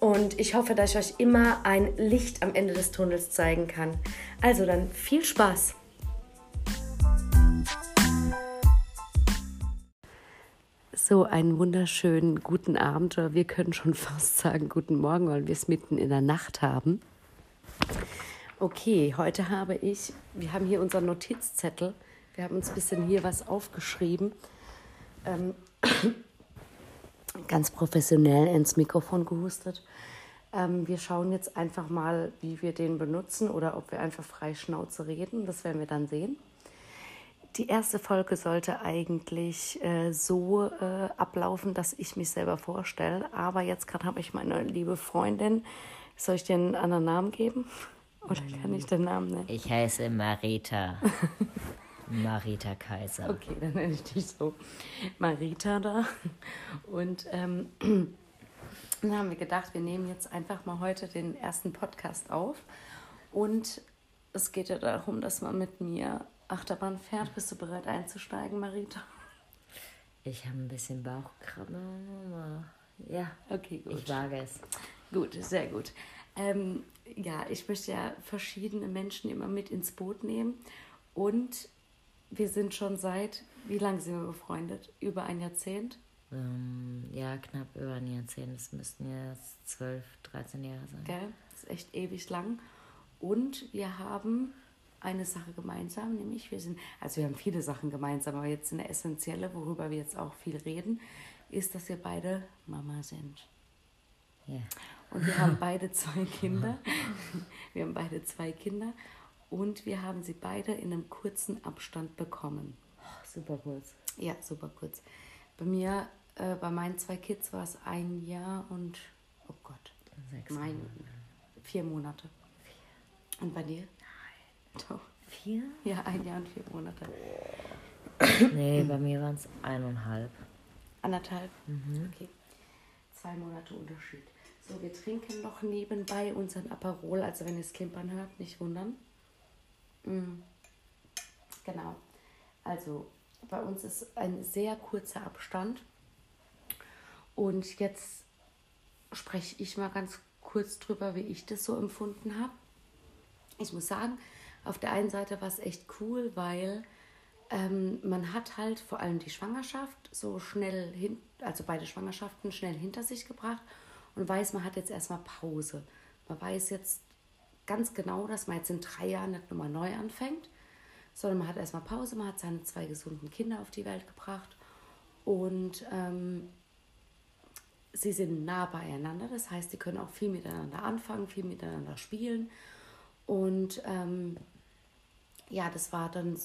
Und ich hoffe, dass ich euch immer ein Licht am Ende des Tunnels zeigen kann. Also dann viel Spaß! So, einen wunderschönen guten Abend oder wir können schon fast sagen guten Morgen, weil wir es mitten in der Nacht haben. Okay, heute habe ich, wir haben hier unseren Notizzettel, wir haben uns ein bisschen hier was aufgeschrieben. Ähm, ganz professionell ins Mikrofon gehustet. Ähm, wir schauen jetzt einfach mal, wie wir den benutzen oder ob wir einfach frei Schnauze reden. Das werden wir dann sehen. Die erste Folge sollte eigentlich äh, so äh, ablaufen, dass ich mich selber vorstelle. Aber jetzt gerade habe ich meine liebe Freundin. Soll ich dir einen anderen Namen geben? Oder kann ich den Namen nennen? Ich heiße Marita. Marita Kaiser. Okay, dann nenne ich dich so. Marita da. Und ähm, dann haben wir gedacht, wir nehmen jetzt einfach mal heute den ersten Podcast auf. Und es geht ja darum, dass man mit mir Achterbahn fährt. Bist du bereit einzusteigen, Marita? Ich habe ein bisschen Bauchkrabbe. Ja, okay, gut. Ich wage es. Gut, sehr gut. Ähm, ja, ich möchte ja verschiedene Menschen immer mit ins Boot nehmen. Und wir sind schon seit, wie lange sind wir befreundet? Über ein Jahrzehnt? Ähm, ja, knapp über ein Jahrzehnt. Das müssten jetzt 12, 13 Jahre sein. Gell? Das ist echt ewig lang. Und wir haben eine Sache gemeinsam, nämlich wir sind, also wir haben viele Sachen gemeinsam, aber jetzt eine essentielle, worüber wir jetzt auch viel reden, ist, dass wir beide Mama sind. Ja. Und wir haben beide zwei Kinder. Wir haben beide zwei Kinder und wir haben sie beide in einem kurzen Abstand bekommen. Oh, super kurz. Ja, super kurz. Bei mir, äh, bei meinen zwei Kids war es ein Jahr und, oh Gott, Sechs mein, Monate. vier Monate. Und bei dir? Nein. Doch. Vier? Ja, ein Jahr und vier Monate. Nee, bei mir waren es eineinhalb. Anderthalb? Mhm. Okay. Zwei Monate Unterschied. So, wir trinken noch nebenbei unseren Aperol. Also wenn ihr es klimpern hört, nicht wundern. Mm. Genau. Also bei uns ist ein sehr kurzer Abstand. Und jetzt spreche ich mal ganz kurz drüber, wie ich das so empfunden habe. Ich muss sagen, auf der einen Seite war es echt cool, weil ähm, man hat halt vor allem die Schwangerschaft so schnell hin, also beide Schwangerschaften schnell hinter sich gebracht und weiß, man hat jetzt erstmal Pause. Man weiß jetzt ganz genau, dass man jetzt in drei Jahren nicht nochmal neu anfängt, sondern man hat erstmal Pause, man hat seine zwei gesunden Kinder auf die Welt gebracht und ähm, sie sind nah beieinander. Das heißt, sie können auch viel miteinander anfangen, viel miteinander spielen. Und ähm, ja, das war dann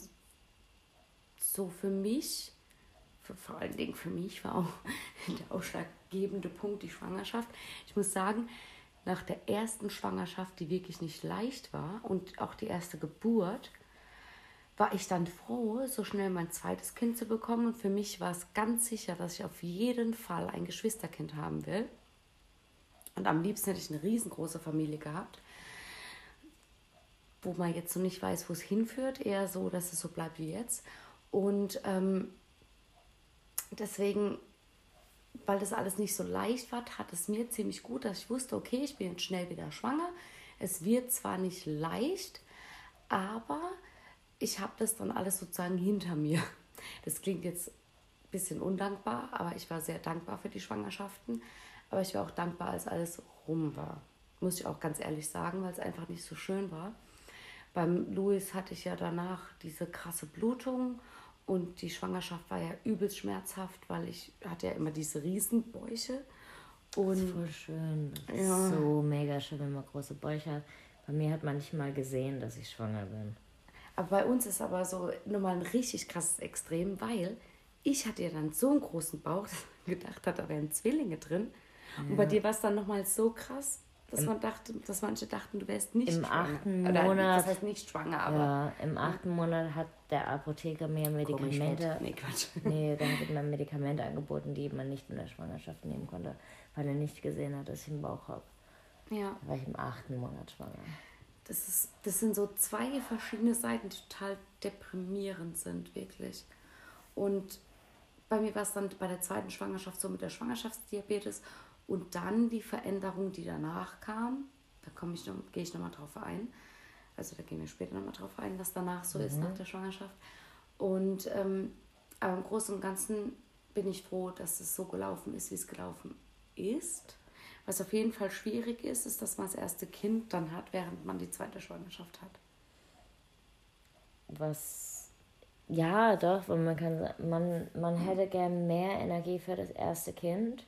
so für mich, für, vor allen Dingen für mich war auch der ausschlaggebende Punkt die Schwangerschaft. Ich muss sagen, nach der ersten Schwangerschaft, die wirklich nicht leicht war und auch die erste Geburt, war ich dann froh, so schnell mein zweites Kind zu bekommen. Und für mich war es ganz sicher, dass ich auf jeden Fall ein Geschwisterkind haben will. Und am liebsten hätte ich eine riesengroße Familie gehabt, wo man jetzt so nicht weiß, wo es hinführt. Eher so, dass es so bleibt wie jetzt. Und ähm, deswegen, weil das alles nicht so leicht war, tat es mir ziemlich gut, dass ich wusste, okay, ich bin jetzt schnell wieder schwanger. Es wird zwar nicht leicht, aber ich habe das dann alles sozusagen hinter mir. Das klingt jetzt ein bisschen undankbar, aber ich war sehr dankbar für die Schwangerschaften. Aber ich war auch dankbar, als alles rum war. Muss ich auch ganz ehrlich sagen, weil es einfach nicht so schön war. Beim Louis hatte ich ja danach diese krasse Blutung Und die Schwangerschaft war ja übelst schmerzhaft, weil ich hatte ja immer diese Riesenbäuche. Und Das ist voll schön. Das Ja. ist so mega schön, wenn man große Bäuche hat. Bei mir hat man nicht mal gesehen, dass ich schwanger bin. Aber bei uns ist aber so nochmal ein richtig krasses Extrem, weil ich hatte ja dann so einen großen Bauch, dass man gedacht hat, da wären Zwillinge drin. Und bei dir war es dann nochmal so krass, dass man dachte, dass manche dachten, du wärst nicht Im schwanger. achten Oder, Monat- Das heißt nicht schwanger, aber Ja, im achten Monat hat der Apotheker mir Medikamente. Nee, Quatsch. Nee, dann hat mir Medikamente angeboten, die man nicht in der Schwangerschaft nehmen konnte, weil er nicht gesehen hat, dass ich einen Bauch habe. Ja, Da war ich im achten Monat schwanger. das, ist, das sind so zwei verschiedene Seiten, die total deprimierend sind, wirklich. Und bei mir war es dann bei der zweiten Schwangerschaft so mit der Schwangerschaftsdiabetes und dann die Veränderung, die danach kam. Da komme ich noch, gehe ich nochmal drauf ein. Also da gehen wir später nochmal drauf ein, was danach so ist nach der Schwangerschaft. Und ähm, aber im Großen und Ganzen bin ich froh, dass es so gelaufen ist, wie es gelaufen ist. Was auf jeden Fall schwierig ist, ist, dass man das erste Kind dann hat, während man die zweite Schwangerschaft hat. Was. Ja, doch, weil man kann man, man hätte gern mehr Energie für das erste Kind.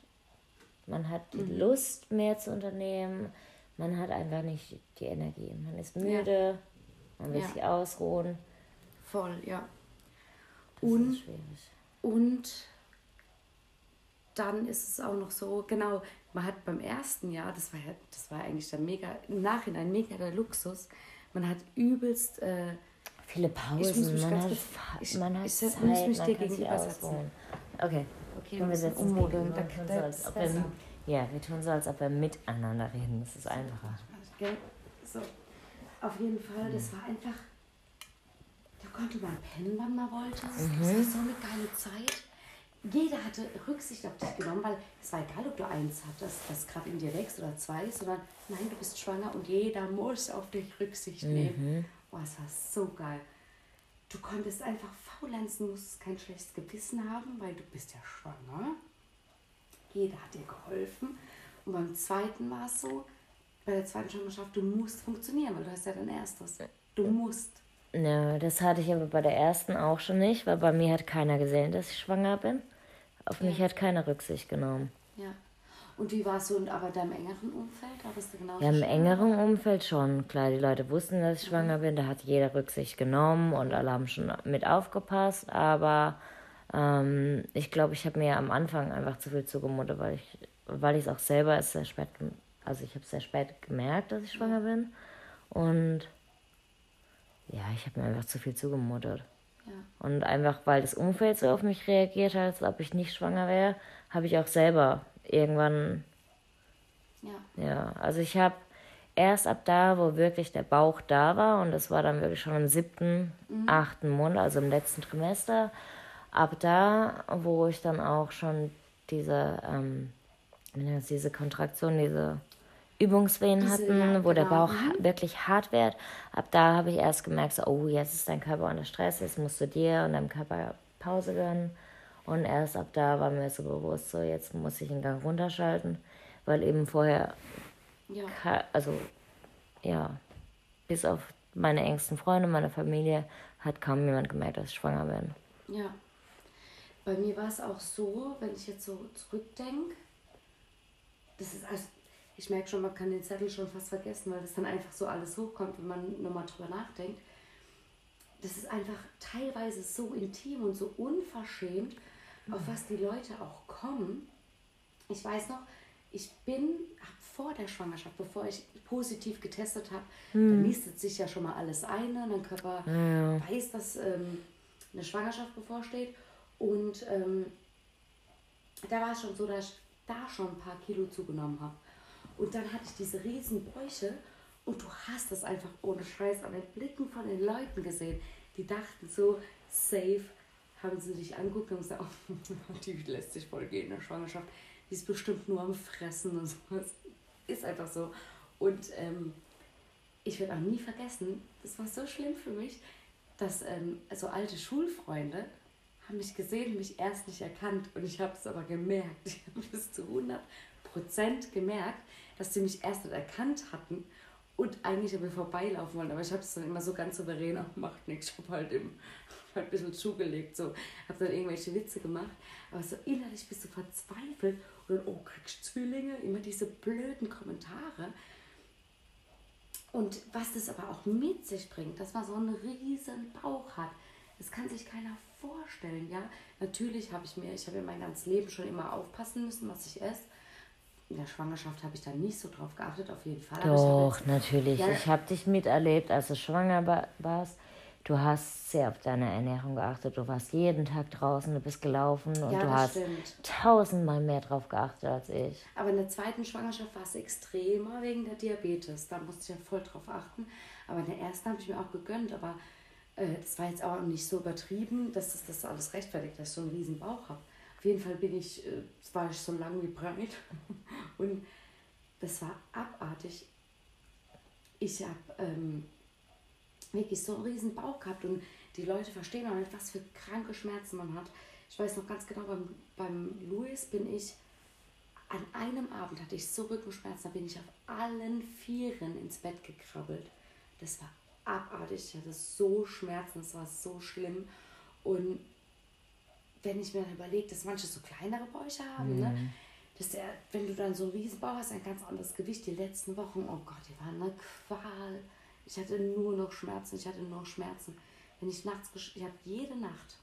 Man hat die Lust, mehr zu unternehmen. Man hat einfach nicht die Energie. Man ist müde, man will Ja. sich ausruhen. Voll, ja. Das Und. Und dann ist es auch noch so, genau, man hat beim ersten Jahr, das war ja, das war eigentlich der mega, im Nachhinein mega der Luxus, man hat übelst, äh, Viele muss Pausen, mich man ganz hat, kurz- ich- man hat ich Zeit, muss mich man dir gegenüber setzen. Okay, okay, Und wir wir uns ummodeln, da, da so, wir, ja, wir tun so, als ob wir miteinander reden. Das ist einfacher. Gell? So, auf jeden Fall, das war einfach, da konnte man pennen, wann man wollte. Das war so eine geile Zeit. Jeder hatte Rücksicht auf dich genommen, weil es war egal, ob du eins hattest, das gerade in dir wächst oder zwei, sondern nein, du bist schwanger und jeder muss auf dich Rücksicht nehmen. Oh, es war so geil. Du konntest einfach faulenzen, musstest kein schlechtes Gewissen haben, weil du bist ja schwanger. Jeder hat dir geholfen. Und beim zweiten war es so, bei der zweiten Schwangerschaft, du musst funktionieren, weil du hast ja dein erstes. Du musst. Ja, das hatte ich aber bei der ersten auch schon nicht, weil bei mir hat keiner gesehen, dass ich schwanger bin. Auf mich hat keiner Rücksicht genommen. Ja. Und wie war es so in aber deinem engeren Umfeld? Da bist du genauso Ja, im engeren Umfeld schon. Klar, die Leute wussten, dass ich schwanger bin, da hat jeder Rücksicht genommen und alle haben schon mit aufgepasst, aber ähm, ich glaube, ich habe mir am Anfang einfach zu viel zugemutet, weil ich weil ich es auch selber erst sehr spät, also ich habe sehr spät gemerkt, dass ich schwanger bin und ja, ich habe mir einfach zu viel zugemutet. Ja. Und einfach, weil das Umfeld so auf mich reagiert hat, als ob ich nicht schwanger wäre, habe ich auch selber irgendwann Ja. ja, also ich habe erst ab da, wo wirklich der Bauch da war, und das war dann wirklich schon im siebten, achten Monat, also im letzten Trimester, ab da, wo ich dann auch schon diese, ähm, diese Kontraktion, diese Übungswehen Diese, hatten, ja, wo der genau. Bauch ha- wirklich hart wird. Ab da habe ich erst gemerkt, so, oh, jetzt ist dein Körper unter Stress, jetzt musst du dir und deinem Körper Pause gönnen. Und erst ab da war mir so bewusst, so, jetzt muss ich den Gang runterschalten, weil eben vorher Ja. Also ja, bis auf meine engsten Freunde, meine Familie, hat kaum jemand gemerkt, dass ich schwanger bin. Ja. Bei mir war es auch so, wenn ich jetzt so zurückdenke, das ist also, ich merke schon, man kann den Zettel schon fast vergessen, weil das dann einfach so alles hochkommt, wenn man nochmal drüber nachdenkt. Das ist einfach teilweise so intim und so unverschämt, auf was die Leute auch kommen. Ich weiß noch, ich bin vor der Schwangerschaft, bevor ich positiv getestet habe, dann nistet sich ja schon mal alles ein, ne? dein Körper weiß, dass ähm, eine Schwangerschaft bevorsteht. Und ähm, da war es schon so, dass ich da schon ein paar Kilo zugenommen habe. Und dann hatte ich diese riesen Bäuche und du hast das einfach ohne Scheiß an den Blicken von den Leuten gesehen. Die dachten so, safe, haben sie dich angeguckt und gesagt, oh, die lässt sich voll gehen in der Schwangerschaft. Die ist bestimmt nur am Fressen und sowas. Ist einfach so. Und ähm, ich werde auch nie vergessen, das war so schlimm für mich, dass ähm, so alte Schulfreunde haben mich gesehen, mich erst nicht erkannt und ich habe es aber gemerkt. Ich habe bis zu 100 Prozent gemerkt, dass sie mich erst nicht erkannt hatten und eigentlich habe ich vorbeilaufen wollen, aber ich habe es dann immer so ganz souverän, auch macht. Ich habe halt, im, halt ein bisschen zugelegt, so. habe dann irgendwelche Witze gemacht, aber so innerlich bist du verzweifelt und dann, oh, kriegst Zwillinge? Immer diese blöden Kommentare. Und was das aber auch mit sich bringt, dass man so einen riesen Bauch hat, das kann sich keiner vorstellen, ja. Natürlich habe ich mir, ich habe ja mein ganzes Leben schon immer aufpassen müssen, was ich esse in der Schwangerschaft habe ich da nicht so drauf geachtet, auf jeden Fall. Doch, ich natürlich. Ja. Ich habe dich miterlebt, als du schwanger warst. Du hast sehr auf deine Ernährung geachtet. Du warst jeden Tag draußen, du bist gelaufen und ja, du hast stimmt. tausendmal mehr drauf geachtet als ich. Aber in der zweiten Schwangerschaft war es extremer wegen der Diabetes. Da musste ich ja voll drauf achten. Aber in der ersten habe ich mir auch gegönnt. Aber äh, das war jetzt auch nicht so übertrieben, dass das, das alles rechtfertigt, dass ich so einen riesen Bauch habe jeden Fall bin ich, äh, war ich so lang wie breit und das war abartig. Ich habe ähm, wirklich so einen riesen Bauch gehabt und die Leute verstehen auch nicht, was für kranke Schmerzen man hat. Ich weiß noch ganz genau, beim, beim Louis bin ich, an einem Abend hatte ich so Rückenschmerzen, da bin ich auf allen Vieren ins Bett gekrabbelt. Das war abartig, ich hatte so Schmerzen, es war so schlimm und wenn ich mir dann überlege, dass manche so kleinere Bäuche haben, ne? mhm. ne? dass der, wenn du dann so einen Riesenbauch hast, ein ganz anderes Gewicht. Die letzten Wochen, oh Gott, die waren eine Qual. Ich hatte nur noch Schmerzen, ich hatte nur noch Schmerzen. Wenn ich nachts, ich habe jede Nacht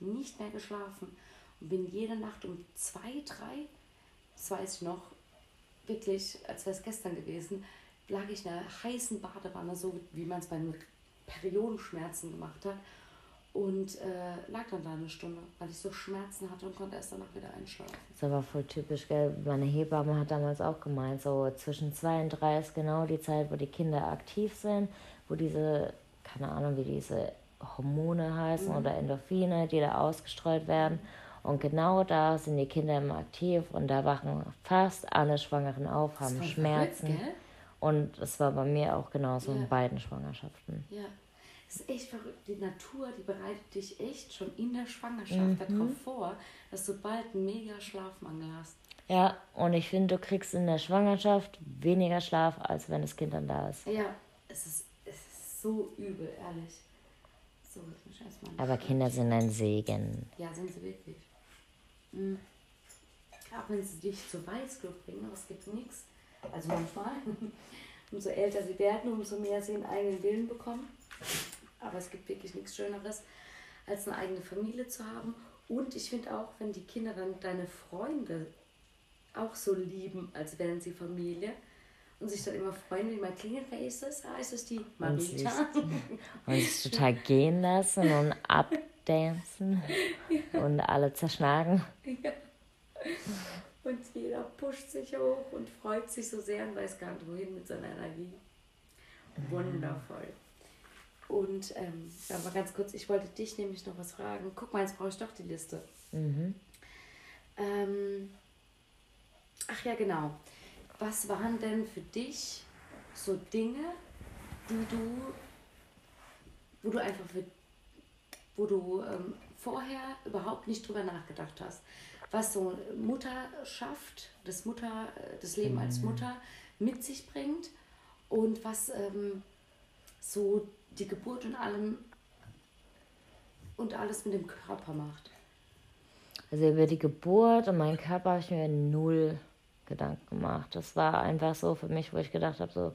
nicht mehr geschlafen und bin jede Nacht um zwei, drei, das weiß ich noch, wirklich, als wäre es gestern gewesen, lag ich in einer heißen Badewanne, so wie man es bei Periodenschmerzen gemacht hat und äh, lag dann da eine Stunde, weil ich so Schmerzen hatte und konnte erst danach wieder einschlafen. Das war voll typisch, gell? Meine Hebamme hat damals auch gemeint, so zwischen zwei und drei ist genau die Zeit, wo die Kinder aktiv sind, wo diese, keine Ahnung, wie diese Hormone heißen mhm. oder Endorphine, die da ausgestreut werden. Und genau da sind die Kinder immer aktiv und da wachen fast alle Schwangeren auf, haben Schmerzen. Verrückt, und es war bei mir auch genauso ja. in beiden Schwangerschaften. Ja. Das ist echt verrückt. Die Natur, die bereitet dich echt schon in der Schwangerschaft mhm. darauf vor, dass du bald einen mega Schlafmangel hast. Ja, und ich finde, du kriegst in der Schwangerschaft weniger Schlaf, als wenn das Kind dann da ist. Ja, es ist, es ist so übel, ehrlich. So, ich erstmal Aber Kinder sind ein Segen. Ja, sind sie wirklich. Mhm. Auch wenn sie dich zur Weißglut bringen, aber es gibt nichts. Also manchmal, umso älter sie werden, umso mehr sie einen eigenen Willen bekommen. Aber es gibt wirklich nichts Schöneres, als eine eigene Familie zu haben. Und ich finde auch, wenn die Kinder dann deine Freunde auch so lieben, als wären sie Familie und sich dann immer freuen, wie man klingelt, wer ist das? Ah, ist das die Marita? Und sich total gehen lassen und abdancen ja. und alle zerschlagen. Ja. Und jeder pusht sich hoch und freut sich so sehr und weiß gar nicht wohin mit seiner Energie. Wundervoll. Und ähm, aber ganz kurz, ich wollte dich nämlich noch was fragen. Guck mal, jetzt brauche ich doch die Liste. Mhm. Ähm, ach ja, genau. Was waren denn für dich so Dinge, die du, wo du einfach für, wo du ähm, vorher überhaupt nicht drüber nachgedacht hast? Was so Mutterschaft, das Mutter, das Leben mhm. als Mutter mit sich bringt und was ähm, so die Geburt und allem und alles mit dem Körper macht. Also über die Geburt und meinen Körper habe ich mir null Gedanken gemacht. Das war einfach so für mich, wo ich gedacht habe, so,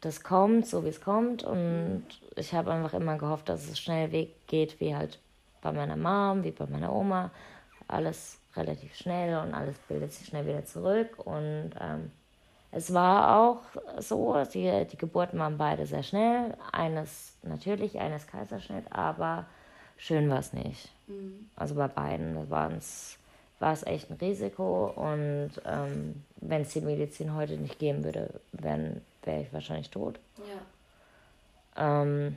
das kommt, so wie es kommt. Und ich habe einfach immer gehofft, dass es schnell weggeht, wie halt bei meiner Mom, wie bei meiner Oma. Alles relativ schnell und alles bildet sich schnell wieder zurück. Und ähm, es war auch so, die, die Geburten waren beide sehr schnell. Eines natürlich, eines Kaiserschnitt, aber schön war es nicht. Mhm. Also bei beiden war es echt ein Risiko und ähm, wenn es die Medizin heute nicht geben würde, wäre ich wahrscheinlich tot. Ja. Ähm,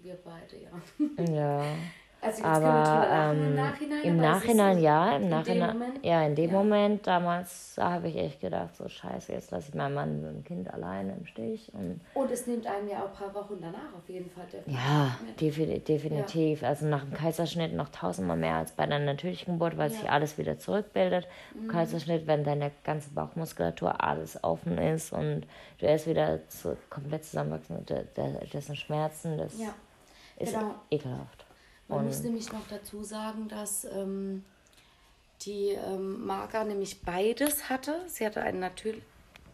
Wir beide, ja. ja. Also aber ähm, im Nachhinein, im Nachhinein ja, im Nachhinein, ja, in dem ja. Moment damals da habe ich echt gedacht, so scheiße, jetzt lasse ich meinen Mann und ein Kind alleine im Stich. Und, und es nimmt einem ja auch ein paar Wochen danach auf jeden Fall. Ja, definitiv. definitiv. Ja. Also nach dem Kaiserschnitt noch tausendmal mehr als bei einer natürlichen Geburt, weil ja. sich alles wieder zurückbildet. Mhm. Kaiserschnitt, wenn deine ganze Bauchmuskulatur alles offen ist und du erst wieder zu, komplett zusammenwachsen, das sind Schmerzen, das ist genau. ekelhaft. Man und muss nämlich noch dazu sagen, dass ähm, die ähm, Marga nämlich beides hatte. Sie hatte einen natürlich.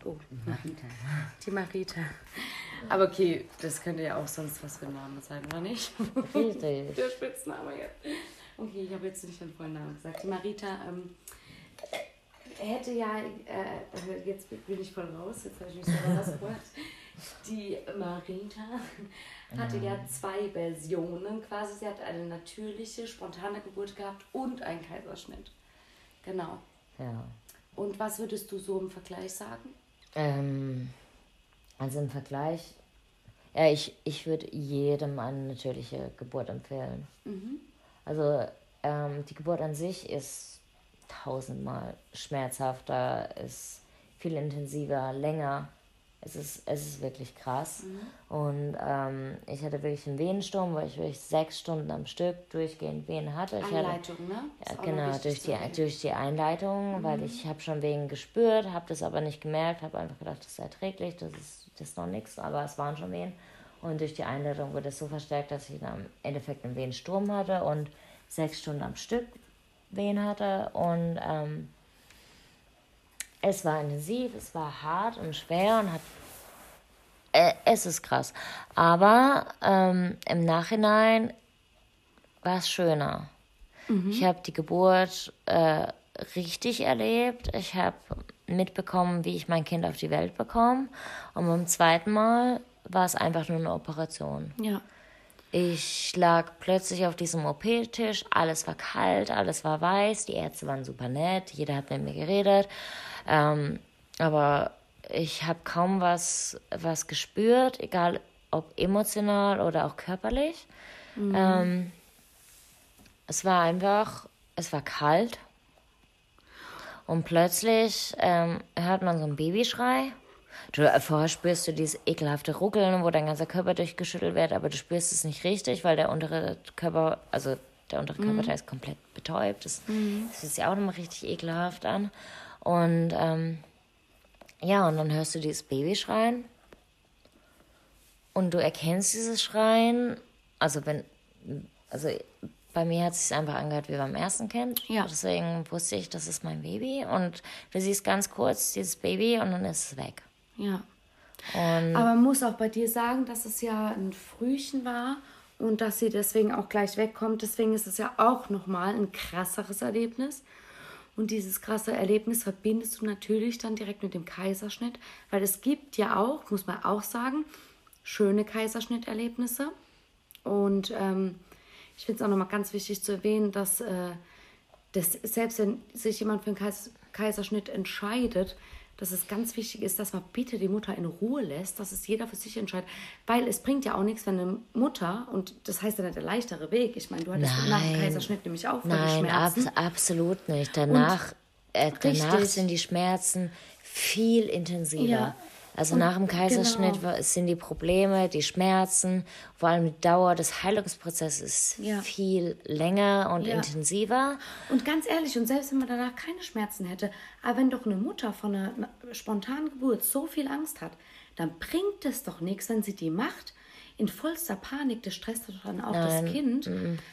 Oh, Marita. Die Marita. Aber okay, das könnte ja auch sonst was für ein Name sein, oder nicht? Richtig. Der Spitzname jetzt. Okay, ich habe jetzt nicht den vollen Namen gesagt. Die Marita ähm, hätte ja, äh, jetzt bin ich voll raus, jetzt habe ich mich selber rausgeholt. Die Marita hatte ja zwei Versionen quasi. Sie hatte eine natürliche, spontane Geburt gehabt und einen Kaiserschnitt. Genau. Ja. Und was würdest du so im Vergleich sagen? Ähm, also im Vergleich, ja, ich, ich würde jedem eine natürliche Geburt empfehlen. Mhm. Also ähm, die Geburt an sich ist tausendmal schmerzhafter, ist viel intensiver, länger. Es ist, es ist wirklich krass. Mhm. Und ähm, ich hatte wirklich einen Venensturm, wo ich wirklich sechs Stunden am Stück durchgehend Venen hatte. Ich Einleitung, hatte, ne? Ja, genau, durch die, durch die Einleitung, mhm. weil ich habe schon Venen gespürt, habe das aber nicht gemerkt, habe einfach gedacht, das ist erträglich, das ist, das ist noch nichts, aber es waren schon Venen. Und durch die Einleitung wurde es so verstärkt, dass ich dann im Endeffekt einen Venensturm hatte und sechs Stunden am Stück Venen hatte. Und ähm, es war intensiv, es war hart und schwer und hat. Äh, es ist krass. Aber ähm, im Nachhinein war es schöner. Mhm. Ich habe die Geburt äh, richtig erlebt. Ich habe mitbekommen, wie ich mein Kind auf die Welt bekomme. Und beim zweiten Mal war es einfach nur eine Operation. Ja. Ich lag plötzlich auf diesem OP-Tisch, alles war kalt, alles war weiß, die Ärzte waren super nett, jeder hat mit mir geredet. Ähm, aber ich habe kaum was, was gespürt, egal ob emotional oder auch körperlich. Mhm. Ähm, es war einfach, es war kalt. Und plötzlich ähm, hört man so einen Babyschrei. Du, äh, vorher spürst du dieses ekelhafte Ruckeln, wo dein ganzer Körper durchgeschüttelt wird, aber du spürst es nicht richtig, weil der untere Körper, also der untere mhm. Körperteil ist komplett betäubt. Das, mhm. das fühlt sich auch nochmal richtig ekelhaft an. Und ähm, ja, und dann hörst du dieses Baby schreien. Und du erkennst dieses Schreien. Also wenn, also bei mir hat es sich einfach angehört wie beim ersten Kind. Ja. Deswegen wusste ich, das ist mein Baby. Und du siehst ganz kurz dieses Baby und dann ist es weg. Ja. Und Aber man muss auch bei dir sagen, dass es ja ein Frühchen war und dass sie deswegen auch gleich wegkommt. Deswegen ist es ja auch nochmal ein krasseres Erlebnis. Und dieses krasse Erlebnis verbindest du natürlich dann direkt mit dem Kaiserschnitt, weil es gibt ja auch, muss man auch sagen, schöne Kaiserschnitterlebnisse. Und ähm, ich finde es auch nochmal ganz wichtig zu erwähnen, dass, äh, dass selbst wenn sich jemand für einen Kais Kaiserschnitt entscheidet, dass es ganz wichtig ist, dass man bitte die Mutter in Ruhe lässt, dass es jeder für sich entscheidet. Weil es bringt ja auch nichts, wenn eine Mutter, und das heißt ja nicht der leichtere Weg, ich meine, du hattest Nein. nach dem Kaiserschnitt nämlich auch Nein, Schmerzen. Ab, absolut nicht. Danach, äh, danach sind die Schmerzen viel intensiver. Ja. Also und nach dem Kaiserschnitt genau. sind die Probleme, die Schmerzen, vor allem die Dauer des Heilungsprozesses ja. viel länger und ja. intensiver. Und ganz ehrlich, und selbst wenn man danach keine Schmerzen hätte, aber wenn doch eine Mutter von einer spontanen Geburt so viel Angst hat, dann bringt es doch nichts, wenn sie die macht in vollster Panik, das stresst dann auch Nein. das Kind.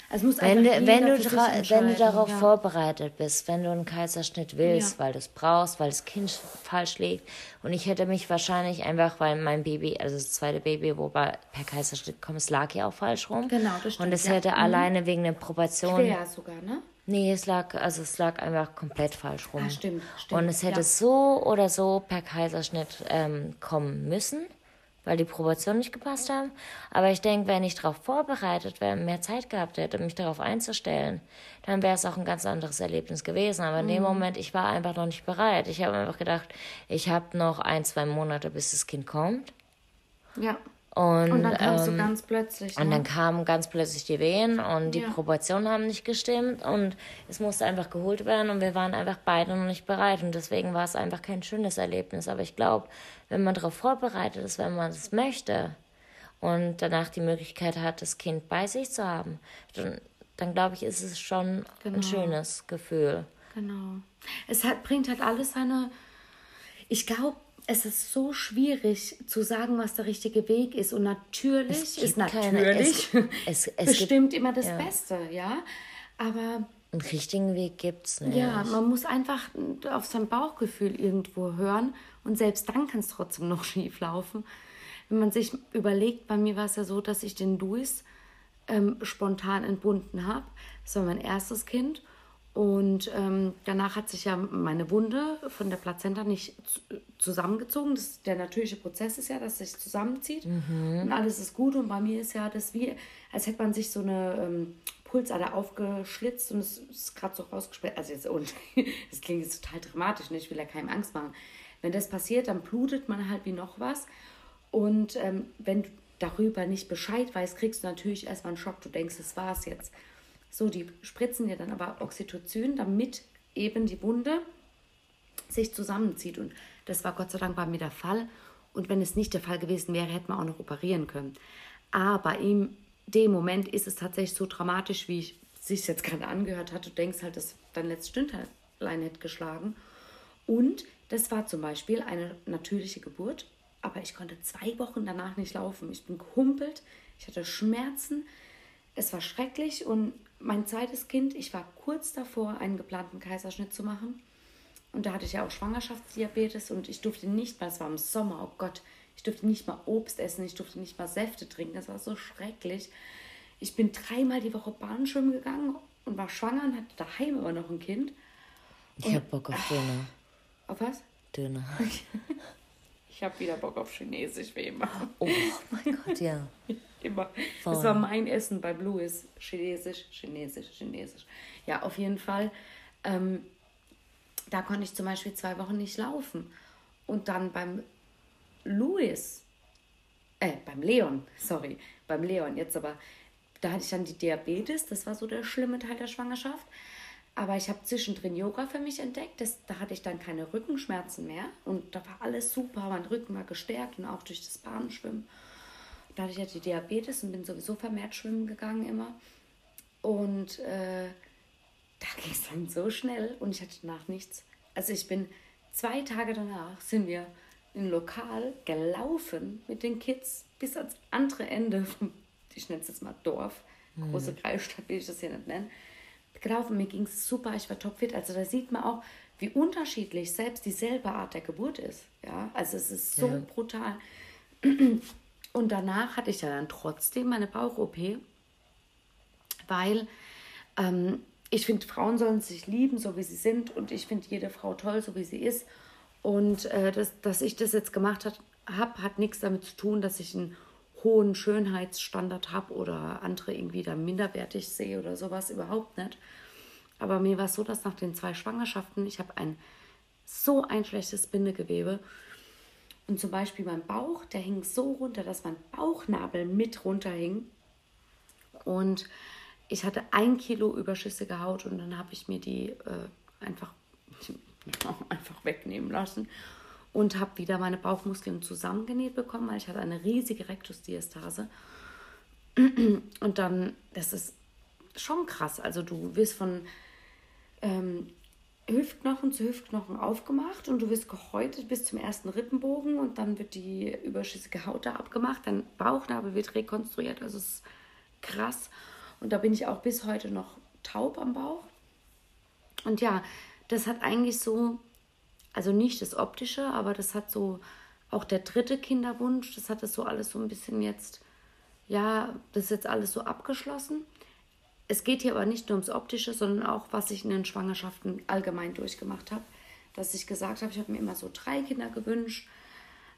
Also muss wenn, du, wenn, du wenn du darauf ja. vorbereitet bist, wenn du einen Kaiserschnitt willst, ja. weil du es brauchst, weil das Kind falsch liegt. Und ich hätte mich wahrscheinlich einfach, weil mein Baby, also das zweite Baby, wobei per Kaiserschnitt kommt, es lag ja auch falsch rum. Genau, das stimmt. Und es hätte ja. Mhm. alleine wegen der Probation. Schwer sogar, ne? Nee, es lag, also es lag einfach komplett falsch rum. Ah, stimmt, stimmt. Und es hätte so oder so per Kaiserschnitt ähm, kommen müssen weil die Proportionen nicht gepasst haben. Aber ich denke, wenn ich darauf vorbereitet wäre, mehr Zeit gehabt hätte, mich darauf einzustellen, dann wäre es auch ein ganz anderes Erlebnis gewesen. Aber in dem mhm. Moment, ich war einfach noch nicht bereit. Ich habe einfach gedacht, ich habe noch ein, zwei Monate, bis das Kind kommt. Ja. Und, Und dann kam es so ähm, ganz plötzlich. und ne? dann kamen ganz plötzlich die Wehen und die Ja. Proportionen haben nicht gestimmt und es musste einfach geholt werden und wir waren einfach beide noch nicht bereit und deswegen war es einfach kein schönes Erlebnis. Aber ich glaube, wenn man darauf vorbereitet ist, wenn man es möchte und danach die Möglichkeit hat, das Kind bei sich zu haben, dann, dann glaube ich, ist es schon Genau. ein schönes Gefühl. Genau. Es hat, bringt halt alles seine. Ich glaube, es ist so schwierig zu sagen, was der richtige Weg ist. Und natürlich Es gibt ist keine- natürlich es- es- es bestimmt immer das ja. Beste, ja. Aber Einen richtigen Weg gibt es nicht. ja, man muss einfach auf sein Bauchgefühl irgendwo hören. Und selbst dann kann es trotzdem noch schief laufen. Wenn man sich überlegt, bei mir war es ja so, dass ich den Luis ähm, spontan entbunden habe. Das war mein erstes Kind. Und ähm, danach hat sich ja meine Wunde von der Plazenta nicht zu- zusammengezogen. Das, der natürliche Prozess ist ja, dass sich zusammenzieht und alles ist gut. Und bei mir ist ja das wie, als hätte man sich so eine ähm, Pulsader aufgeschlitzt und es ist gerade so rausgesprengt. Also jetzt, und das klingt jetzt total dramatisch, ne? ich will ja keinem Angst machen. Wenn das passiert, dann blutet man halt wie noch was. Und ähm, wenn du darüber nicht Bescheid weißt, kriegst du natürlich erstmal einen Schock. Du denkst, das war's jetzt. So, die spritzen dir dann aber Oxytocin, damit eben die Wunde sich zusammenzieht. Und das war Gott sei Dank bei mir der Fall. Und wenn es nicht der Fall gewesen wäre, hätte man auch noch operieren können. Aber in dem Moment ist es tatsächlich so dramatisch, wie ich sich jetzt gerade angehört hat. Du denkst halt, dass dein letztes Stündlein hätte geschlagen. Und das war zum Beispiel eine natürliche Geburt, aber ich konnte zwei Wochen danach nicht laufen. Ich bin gehumpelt, ich hatte Schmerzen, es war schrecklich und mein zweites Kind, ich war kurz davor, einen geplanten Kaiserschnitt zu machen. Und da hatte ich ja auch Schwangerschaftsdiabetes und ich durfte nicht mal, es war im Sommer, oh Gott, ich durfte nicht mal Obst essen, ich durfte nicht mal Säfte trinken, das war so schrecklich. Ich bin dreimal die Woche Bahnschwimmen gegangen und war schwanger und hatte daheim immer noch ein Kind. Ich hab Bock auf Döner. Auf was? Döner. Ich habe wieder Bock auf Chinesisch, wie immer. Oh mein Gott, ja. Immer. Voll. Das war mein Essen bei Louis. Chinesisch, Chinesisch, Chinesisch. Ja, auf jeden Fall. Ähm, da konnte ich zum Beispiel zwei Wochen nicht laufen. Und dann beim Louis, äh, beim Leon, sorry, beim Leon jetzt aber, da hatte ich dann die Diabetes, das war so der schlimme Teil der Schwangerschaft. Aber ich habe zwischendrin Yoga für mich entdeckt, das, da hatte ich dann keine Rückenschmerzen mehr und da war alles super, mein Rücken war gestärkt und auch durch das Bahnschwimmen. Da hatte ich ja die Diabetes und bin sowieso vermehrt schwimmen gegangen immer. Und äh, da ging es dann so schnell und ich hatte danach nichts. Also ich bin zwei Tage danach sind wir in ein Lokal gelaufen mit den Kids bis ans andere Ende vom, ich nenne es jetzt mal Dorf, große Kreisstadt will ich das hier nicht nennen, gelaufen. Mir ging es super, ich war topfit. Also da sieht man auch, wie unterschiedlich selbst dieselbe Art der Geburt ist. Ja, also es ist so Ja. brutal. Und danach hatte ich ja dann trotzdem meine Bauch-OP, weil ähm, ich finde, Frauen sollen sich lieben, so wie sie sind. Und ich finde jede Frau toll, so wie sie ist. Und äh, das, dass ich das jetzt gemacht habe, hat nichts damit zu tun, dass ich einen hohen Schönheitsstandard habe oder andere irgendwie da minderwertig sehe oder sowas. Überhaupt nicht. Aber mir war es so, dass nach den zwei Schwangerschaften, ich habe ein so ein schlechtes Bindegewebe. Und zum Beispiel mein Bauch, der hing so runter, dass mein Bauchnabel mit runterhing. Und ich hatte ein Kilo überschüssige Haut und dann habe ich mir die äh, einfach, einfach wegnehmen lassen und habe wieder meine Bauchmuskeln zusammengenäht bekommen, weil ich hatte eine riesige Rektusdiastase. Und dann, das ist schon krass. Also du wirst von ähm, Hüftknochen zu Hüftknochen aufgemacht und du wirst gehäutet bis zum ersten Rippenbogen und dann wird die überschüssige Haut da abgemacht, dein Bauchnabel wird rekonstruiert, also es ist krass. Und da bin ich auch bis heute noch taub am Bauch. Und ja, das hat eigentlich so, also nicht das Optische, aber das hat so auch der dritte Kinderwunsch, das hat das so alles so ein bisschen jetzt, ja, das ist jetzt alles so abgeschlossen. Es geht hier aber nicht nur ums Optische, sondern auch, was ich in den Schwangerschaften allgemein durchgemacht habe. Dass ich gesagt habe, ich habe mir immer so drei Kinder gewünscht,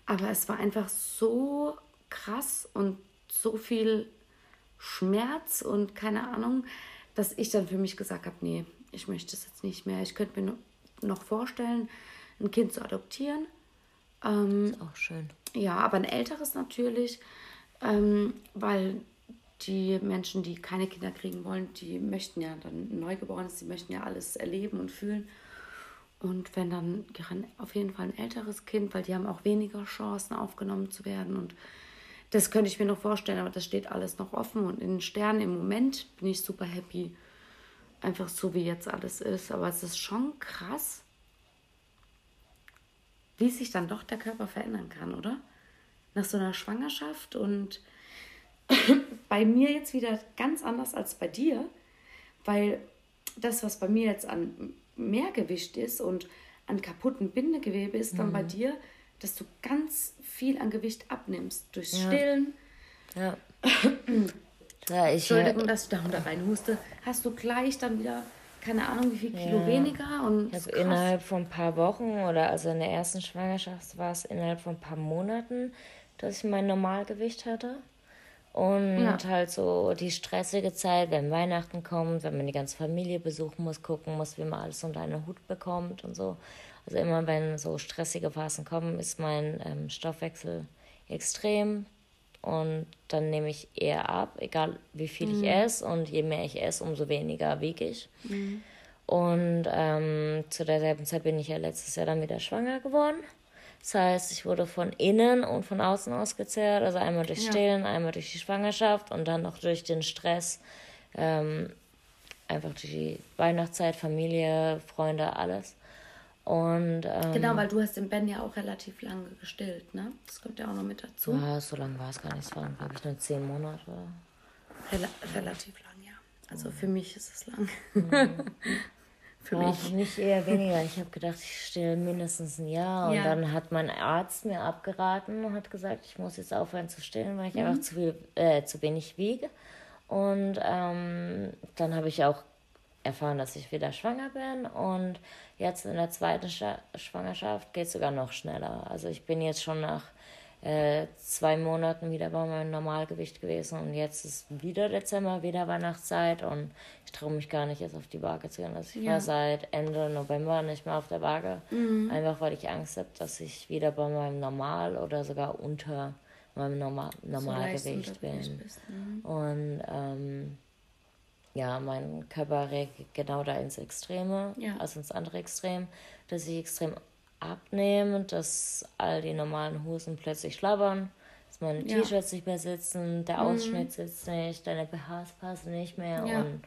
aber es war einfach so krass und so viel Schmerz und keine Ahnung, dass ich dann für mich gesagt habe, nee, ich möchte es jetzt nicht mehr. Ich könnte mir noch vorstellen, ein Kind zu adoptieren. Ähm, Ist auch schön. ja, aber ein älteres natürlich. Ähm, weil die Menschen, die keine Kinder kriegen wollen, die möchten ja dann Neugeborenes, die möchten ja alles erleben und fühlen. Und wenn dann auf jeden Fall ein älteres Kind, weil die haben auch weniger Chancen aufgenommen zu werden. Und das könnte ich mir noch vorstellen, aber das steht alles noch offen. Und in den Sternen im Moment bin ich super happy. Einfach so, wie jetzt alles ist. Aber es ist schon krass, wie sich dann doch der Körper verändern kann, oder? Nach so einer Schwangerschaft und bei mir jetzt wieder ganz anders als bei dir, weil das, was bei mir jetzt an Mehrgewicht ist und an kaputten Bindegewebe ist, dann bei mhm. dir, dass du ganz viel an Gewicht abnimmst durchs ja. Stillen. Ja. ja ich, Entschuldigung, dass ich da unter rein musste. Hast du gleich dann wieder keine Ahnung, wie viel Kilo ja. weniger. Und also innerhalb von ein paar Wochen oder also in der ersten Schwangerschaft war es innerhalb von ein paar Monaten, dass ich mein Normalgewicht hatte. Und ja. halt so die stressige Zeit, wenn Weihnachten kommt, wenn man die ganze Familie besuchen muss, gucken muss, wie man alles unter einen Hut bekommt und so. Also immer wenn so stressige Phasen kommen, ist mein ähm, Stoffwechsel extrem und dann nehme ich eher ab, egal wie viel mhm. ich esse. Und je mehr ich esse, umso weniger wiege ich. Mhm. Und ähm, zu derselben Zeit bin ich ja letztes Jahr dann wieder schwanger geworden. Das heißt, ich wurde von innen und von außen ausgezehrt. Also einmal durch Stillen, ja. einmal durch die Schwangerschaft und dann noch durch den Stress. Ähm, einfach durch die Weihnachtszeit, Familie, Freunde, alles. Und, ähm, genau, weil du hast den Ben ja auch relativ lange gestillt, ne? Das kommt ja auch noch mit dazu. Ja, so lange war es gar nicht. Es waren, glaube ich, nur zehn Monate. Rel relativ lang, ja. Also für mich ist es lang. Mhm. für ja, mich. Mich eher weniger. Ich habe gedacht, ich still mindestens ein Jahr. Und ja. dann hat mein Arzt mir abgeraten und hat gesagt, ich muss jetzt aufhören zu stillen, weil ich mhm. einfach zu, viel, äh, zu wenig wiege. Und ähm, dann habe ich auch erfahren, dass ich wieder schwanger bin und jetzt in der zweiten Schwangerschaft geht es sogar noch schneller. Also ich bin jetzt schon nach äh, zwei Monaten wieder bei meinem Normalgewicht gewesen und jetzt ist wieder Dezember, wieder Weihnachtszeit und ich traue mich gar nicht jetzt auf die Waage zu gehen. Also ich ja. war seit Ende November nicht mehr auf der Waage, mhm. einfach weil ich Angst habe, dass ich wieder bei meinem Normal oder sogar unter meinem Normal Normalgewicht so bin. Bist, mhm. Und ähm, ja, mein Körper reagiert genau da ins Extreme, ja. also ins andere Extrem, dass ich extrem abnehme, dass all die normalen Hosen plötzlich schlabbern, dass meine ja. T-Shirts nicht mehr sitzen, der mhm. Ausschnitt sitzt nicht, deine BHs passen nicht mehr ja. und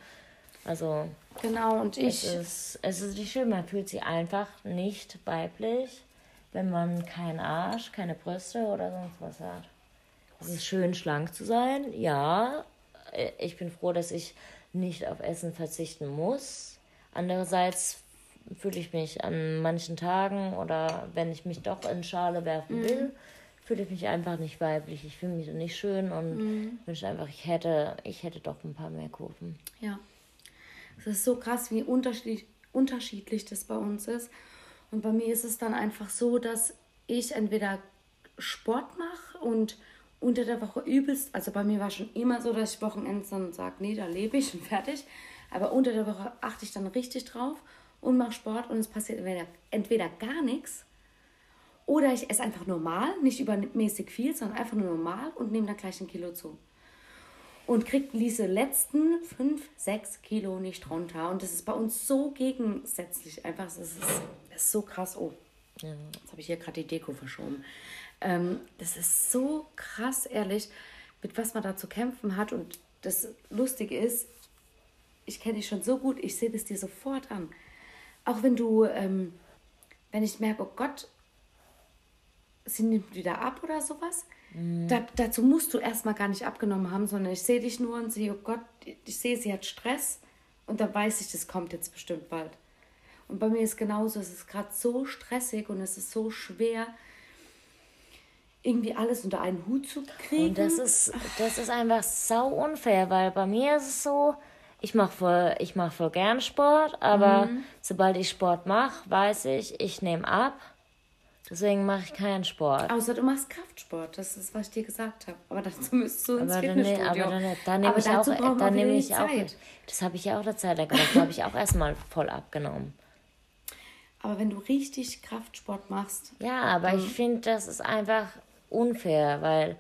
also genau und ich es ist, es ist nicht schön, man fühlt sich einfach nicht weiblich, wenn man keinen Arsch, keine Brüste oder sonst was hat. Es ist schön schlank zu sein, ja. Ich bin froh, dass ich nicht auf Essen verzichten muss. Andererseits fühle ich mich an manchen Tagen oder wenn ich mich doch in Schale werfen mhm. will, fühle ich mich einfach nicht weiblich. Ich fühle mich nicht schön und mhm. wünsche einfach, ich hätte, ich hätte doch ein paar mehr Kurven. Ja. Es ist so krass, wie unterschiedlich, unterschiedlich das bei uns ist. Und bei mir ist es dann einfach so, dass ich entweder Sport mache und unter der Woche übelst, also bei mir war schon immer so, dass ich Wochenends dann sage, nee, da lebe ich und fertig. Aber unter der Woche achte ich dann richtig drauf und mache Sport und es passiert entweder, entweder gar nichts oder ich esse einfach normal, nicht übermäßig viel, sondern einfach nur normal und nehme dann gleich ein Kilo zu. Und kriegt diese letzten 5, 6 Kilo nicht runter. Und das ist bei uns so gegensätzlich. Einfach, es ist, ist so krass. Oh, ja. jetzt habe ich hier gerade die Deko verschoben. Ähm, das ist so krass, ehrlich, mit was man da zu kämpfen hat. Und das Lustige ist, ich kenne dich schon so gut, ich sehe das dir sofort an. Auch wenn du, ähm, wenn ich merke, oh Gott, sie nimmt wieder ab oder sowas, mhm. da, dazu musst du erstmal gar nicht abgenommen haben, sondern ich sehe dich nur und sehe, oh Gott, ich sehe, sie hat Stress und dann weiß ich, das kommt jetzt bestimmt bald. Und bei mir ist genauso, es ist gerade so stressig und es ist so schwer, irgendwie alles unter einen Hut zu kriegen. Und das ist, das ist einfach sau unfair, weil bei mir ist es so, ich mache voll, ich mach voll gern Sport, aber mhm. sobald ich Sport mache, weiß ich, ich nehme ab. Deswegen mache ich keinen Sport. Außer du machst Kraftsport, das ist, was ich dir gesagt habe. Aber dazu müsstest du ins aber Fitnessstudio. Dann, aber dann, dann nehme ich auch, dann nehme ich auch, das habe ich ja auch eine Zeit gemacht, da habe ich auch erstmal voll abgenommen. Aber wenn du richtig Kraftsport machst. Ja, aber ich finde, das ist einfach unfair, weil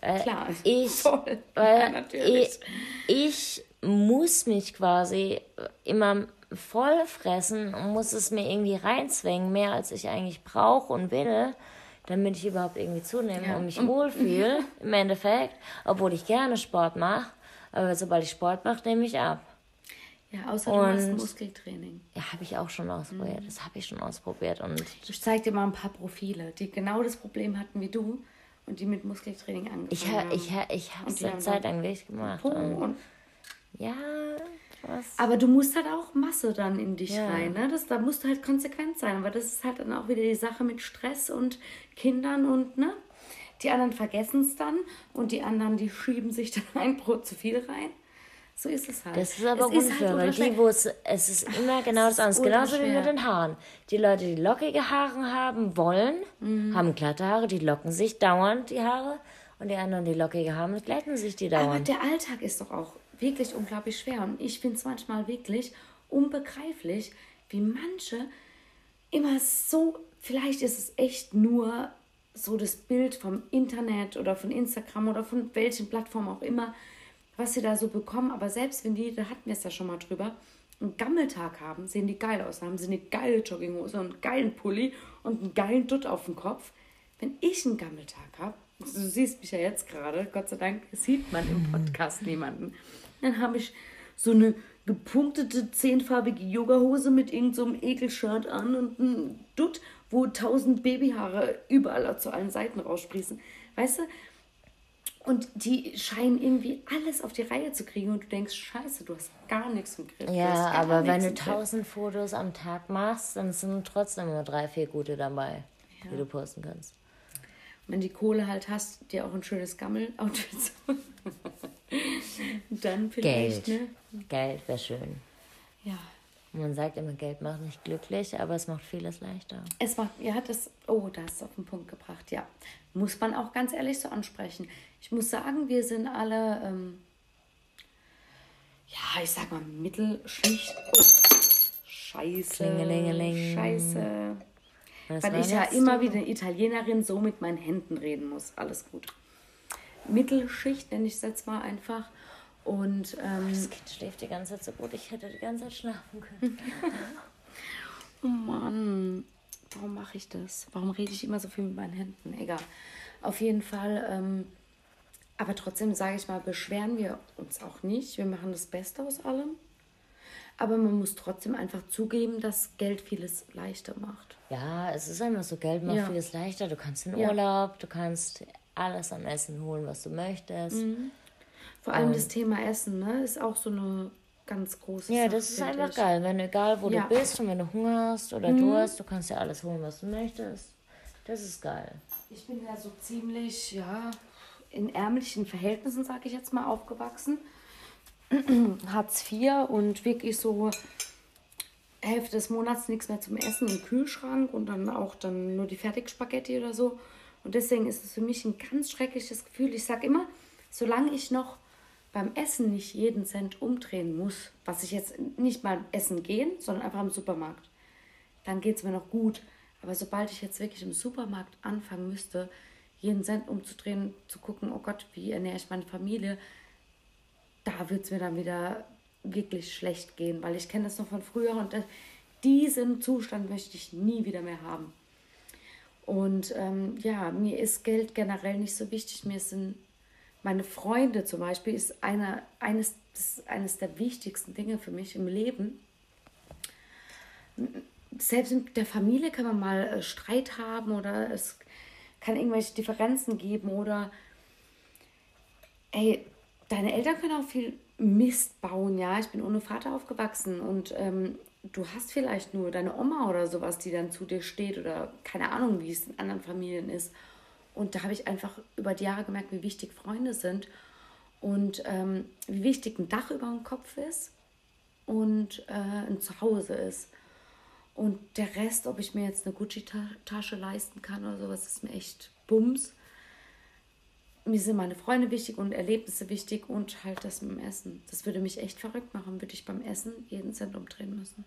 Äh, Klar, ich, voll. Weil Ja. Ich, ich muss mich quasi immer voll fressen und muss es mir irgendwie reinzwängen, mehr als ich eigentlich brauche und will, damit ich überhaupt irgendwie zunehme Ja. und mich wohlfühle im Endeffekt, obwohl ich gerne Sport mache. Aber sobald ich Sport mache, nehme ich ab. Ja, außer du machst Und- Muskeltraining. Ja, habe ich auch schon ausprobiert. Mhm. Das habe ich schon ausprobiert. Und Ich zeig dir mal ein paar Profile, die genau das Problem hatten wie du und die mit Muskeltraining angefangen ich, haben. ha, ich, ha, ich habe Und es eine haben Zeit lang wirklich gemacht. Und und ja, was? Aber du musst halt auch Masse dann in dich Ja. rein. Ne? Das, da musst du halt konsequent sein. Aber das ist halt dann auch wieder die Sache mit Stress und Kindern und ne? Die anderen vergessen es dann und die anderen, die schieben sich dann ein Brot zu viel rein. So ist es halt. Das ist aber es unfair, weil ultra die, wo es, es ist immer genau das andere. Genauso wie mit den Haaren. Die Leute, die lockige Haare haben wollen, Mhm. haben glatte Haare, die locken sich dauernd die Haare. Und die anderen, die lockige haben, glätten sich die Aber dauernd. der Alltag ist doch auch wirklich unglaublich schwer. Und ich finde es manchmal wirklich unbegreiflich, wie manche immer so, vielleicht ist es echt nur so das Bild vom Internet oder von Instagram oder von welchen Plattformen auch immer, was sie da so bekommen. Aber selbst wenn die, da hatten wir es ja schon mal drüber, einen Gammeltag haben, sehen die geil aus. Dann haben sie eine geile Jogginghose und einen geilen Pulli und einen geilen Dutt auf dem Kopf. Wenn ich einen Gammeltag habe, du siehst mich ja jetzt gerade, Gott sei Dank sieht man im Podcast niemanden, dann habe ich so eine gepunktete, zehnfarbige Yogahose mit irgendeinem so Ekelshirt an und ein Dutt, wo tausend Babyhaare überall zu allen Seiten raussprießen. Weißt du? Und die scheinen irgendwie alles auf die Reihe zu kriegen und du denkst, scheiße, du hast gar nichts im Griff. Ja, aber wenn du tausend Fotos am Tag machst, dann sind trotzdem nur drei, vier gute dabei, die du posten kannst. wenn die Kohle halt hast, dir auch ein schönes Gammel-Outfit zu dann vielleicht, Geld. ne? Geld wäre schön. Ja. Man sagt immer, Geld macht nicht glücklich, aber es macht vieles leichter. Es war, ja, das, oh, da hast du auf den Punkt gebracht, ja. Muss man auch ganz ehrlich so ansprechen. Ich muss sagen, wir sind alle, ähm, ja, ich sag mal, Mittelschicht. Oh, scheiße. Scheiße. Was Weil ich ja immer du? wie eine Italienerin so mit meinen Händen reden muss. Alles gut. Mittelschicht nenne ich es jetzt mal einfach. Und ähm, Das Kind schläft die ganze Zeit so gut, ich hätte die ganze Zeit schlafen können. Oh Mann, warum mache ich das? Warum rede ich immer so viel mit meinen Händen? Egal. Auf jeden Fall, ähm, aber trotzdem sage ich mal, beschweren wir uns auch nicht. Wir machen das Beste aus allem. Aber man muss trotzdem einfach zugeben, dass Geld vieles leichter macht. Ja, es ist einfach so, Geld macht Ja. vieles leichter. Du kannst in Ja. Urlaub, du kannst alles an Essen holen, was du möchtest. Mhm. Vor allem das Thema Essen, ne, ist auch so eine ganz große Ja, Sache, das ist einfach ich. geil. Wenn egal wo Ja. Mhm. du bist und wenn du Hunger hast oder Durst, du kannst dir alles holen, was du möchtest. Das ist geil. Ich bin ja so ziemlich, ja, in ärmlichen Verhältnissen, sage ich jetzt mal, aufgewachsen. Hartz IV und wirklich so Hälfte des Monats nichts mehr zum Essen im Kühlschrank und dann auch dann nur die Fertigspaghetti oder so. Und deswegen ist es für mich ein ganz schreckliches Gefühl. Ich sage immer, solange ich noch beim Essen nicht jeden Cent umdrehen muss, was ich jetzt nicht mal essen gehen, sondern einfach im Supermarkt, dann geht es mir noch gut. Aber sobald ich jetzt wirklich im Supermarkt anfangen müsste, jeden Cent umzudrehen, zu gucken, oh Gott, wie ernähre ich meine Familie, da wird es mir dann wieder wirklich schlecht gehen, weil ich kenne das noch von früher und diesen Zustand möchte ich nie wieder mehr haben. Und ähm, ja, mir ist Geld generell nicht so wichtig. Mir sind meine Freunde zum Beispiel ist einer, eines, ist eines der wichtigsten Dinge für mich im Leben. Selbst mit der Familie kann man mal äh, Streit haben oder es kann irgendwelche Differenzen geben oder ey, deine Eltern können auch viel Mist bauen, ja. Ich bin ohne Vater aufgewachsen und ähm, du hast vielleicht nur deine Oma oder sowas, die dann zu dir steht oder keine Ahnung, wie es in anderen Familien ist. Und da habe ich einfach über die Jahre gemerkt, wie wichtig Freunde sind und ähm, wie wichtig ein Dach über dem Kopf ist und äh, ein Zuhause ist. Und der Rest, ob ich mir jetzt eine Gucci-Tasche leisten kann oder sowas, ist mir echt Bums. Mir sind meine Freunde wichtig und Erlebnisse wichtig und halt das mit dem Essen. Das würde mich echt verrückt machen, würde ich beim Essen jeden Cent umdrehen müssen.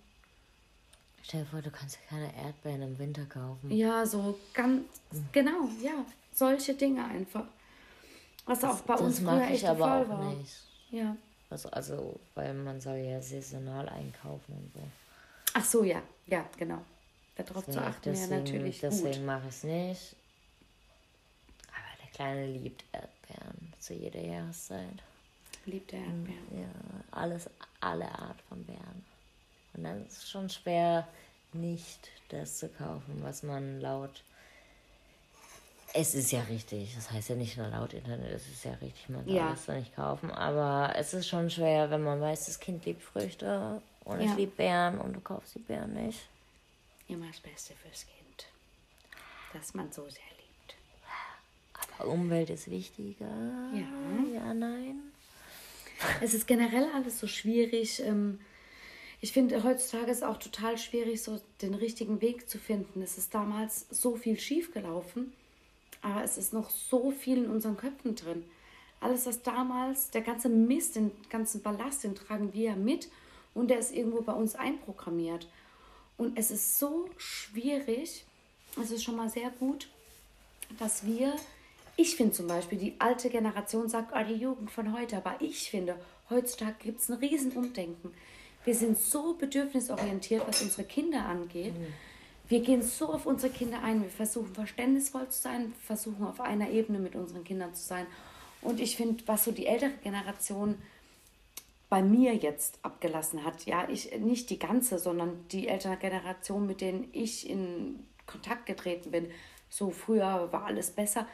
Stell dir vor, du kannst keine Erdbeeren im Winter kaufen. Ja, so ganz, genau, ja, solche Dinge einfach. Was auch bei das uns früher echt ich aber auch war. nicht. Ja. Also, also, weil man soll ja saisonal einkaufen und so. Ach so, ja, ja, genau. Darauf zu achten deswegen, ja natürlich Deswegen mache ich es nicht. Aber der Kleine liebt Erdbeeren zu jeder Jahreszeit. Liebt er Erdbeeren? Ja, alles, alle Art von Beeren. Und dann ist es schon schwer, nicht das zu kaufen, was man laut es ist ja richtig. Das heißt ja nicht nur laut Internet, es ist ja richtig, man soll ja. das nicht kaufen. Aber es ist schon schwer, wenn man weiß, das Kind liebt Früchte und ja. es liebt Beeren und du kaufst die Beeren nicht. Immer das Beste fürs Kind. Das man so sehr liebt. Aber Umwelt ist wichtiger. Ja. Ja, nein. Es ist generell alles so schwierig. Ähm, ich finde, heutzutage ist es auch total schwierig, so den richtigen Weg zu finden. Es ist damals so viel schief gelaufen aber es ist noch so viel in unseren Köpfen drin. Alles, was damals, der ganze Mist, den ganzen Ballast, den tragen wir ja mit und der ist irgendwo bei uns einprogrammiert. Und es ist so schwierig, es ist schon mal sehr gut, dass wir, ich finde zum Beispiel, die alte Generation sagt, oh, die Jugend von heute, aber ich finde, heutzutage gibt es ein Riesenumdenken. Wir sind so bedürfnisorientiert, was unsere Kinder angeht. Mhm wir gehen so auf unsere Kinder ein, wir versuchen verständnisvoll zu sein, versuchen auf einer Ebene mit unseren Kindern zu sein. Und ich finde, was so die ältere Generation bei mir jetzt abgelassen hat, ja, ich nicht die ganze, sondern die ältere Generation, mit denen ich in Kontakt getreten bin, so früher war alles besser.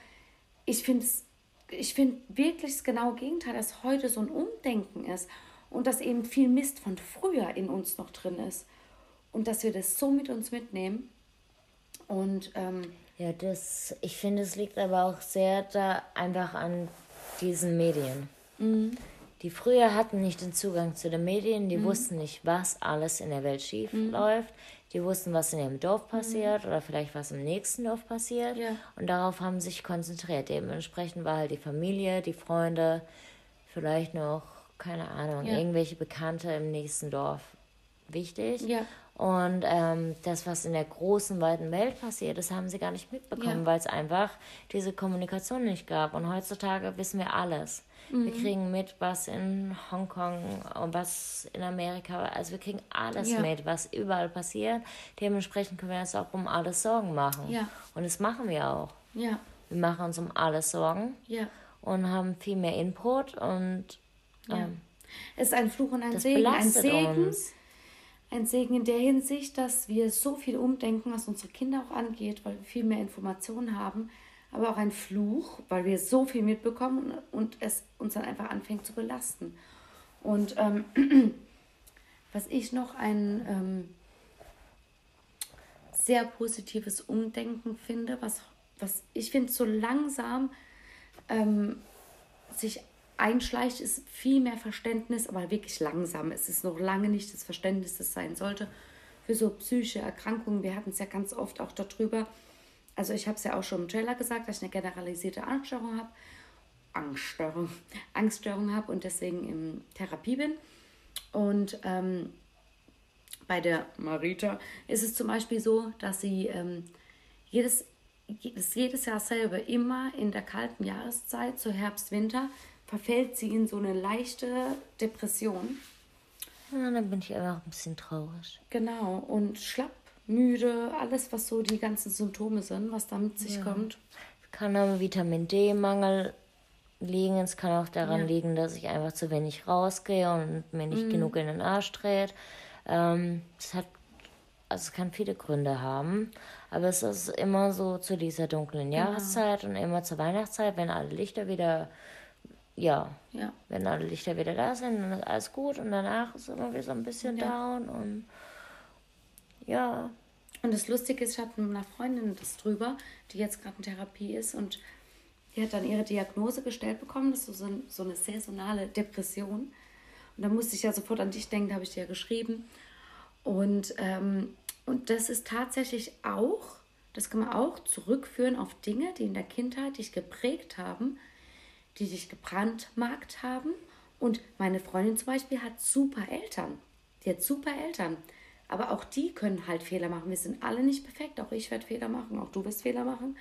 Ich finde ich finde wirklich das genaue Gegenteil, dass heute so ein Umdenken ist und dass eben viel Mist von früher in uns noch drin ist und dass wir das so mit uns mitnehmen. Und ähm, ja, das, ich finde, es liegt aber auch sehr da einfach an diesen Medien. Mhm. Die früher hatten nicht den Zugang zu den Medien, die mhm. wussten nicht, was alles in der Welt schief mhm. läuft. Die wussten, was in ihrem Dorf passiert mhm. oder vielleicht was im nächsten Dorf passiert. Ja. Und darauf haben sich konzentriert. Dementsprechend war halt die Familie, die Freunde, vielleicht noch, keine Ahnung, ja. irgendwelche Bekannte im nächsten Dorf wichtig. Ja. Und ähm, das, was in der großen, weiten Welt passiert, das haben sie gar nicht mitbekommen, ja. weil es einfach diese Kommunikation nicht gab. Und heutzutage wissen wir alles. Mhm. Wir kriegen mit, was in Hongkong und was in Amerika, also wir kriegen alles ja. mit, was überall passiert. Dementsprechend können wir uns auch um alles Sorgen machen. Ja. Und das machen wir auch. Wir machen uns um alles Sorgen und haben viel mehr Input und ähm, es ist ein Fluch und ein Segen. Ein Segen. Uns ein Segen in der Hinsicht, dass wir so viel umdenken, was unsere Kinder auch angeht, weil wir viel mehr Informationen haben, aber auch ein Fluch, weil wir so viel mitbekommen und es uns dann einfach anfängt zu belasten. Und ähm, was ich noch ein ähm, sehr positives Umdenken finde, was, was ich finde so langsam ähm, sich einschleicht, ist viel mehr Verständnis, aber wirklich langsam. Es ist noch lange nicht das Verständnis, das sein sollte für so psychische Erkrankungen. Wir hatten es ja ganz oft auch darüber. Also ich habe es ja auch schon im Trailer gesagt, dass ich eine generalisierte Angststörung habe. Angststörung, Angststörung habe und deswegen in Therapie bin. Und ähm, bei der Marita ist es zum Beispiel so, dass sie ähm, jedes, jedes Jahr selber immer in der kalten Jahreszeit, so Herbst, Winter, verfällt sie in so eine leichte Depression. Ja, dann bin ich einfach ein bisschen traurig. Genau, und schlapp, müde, alles, was so die ganzen Symptome sind, was da mit sich ja. kommt. Es kann am Vitamin D-Mangel liegen. Es kann auch daran ja. liegen, dass ich einfach zu wenig rausgehe und mir nicht mhm. genug in den Arsch dreht. Ähm, es hat, also es kann viele Gründe haben, aber es ist immer so zu dieser dunklen genau. Jahreszeit und immer zur Weihnachtszeit, wenn alle Lichter wieder ja, ja, wenn alle Lichter wieder da sind, dann ist alles gut und danach ist immer wieder so ein bisschen ja. down und ja. Und das Lustige ist, ich hatte mit einer Freundin das drüber, die jetzt gerade in Therapie ist und die hat dann ihre Diagnose gestellt bekommen, das ist so, so eine saisonale Depression. Und da musste ich ja sofort an dich denken, da habe ich dir ja geschrieben. Und, ähm, und das ist tatsächlich auch, das kann man auch zurückführen auf Dinge, die in der Kindheit dich geprägt haben, die dich gebrandmarkt haben. Und meine Freundin zum Beispiel hat super Eltern. Die hat super Eltern. Aber auch die können halt Fehler machen. Wir sind alle nicht perfekt. Auch ich werde Fehler machen. Auch du wirst Fehler machen.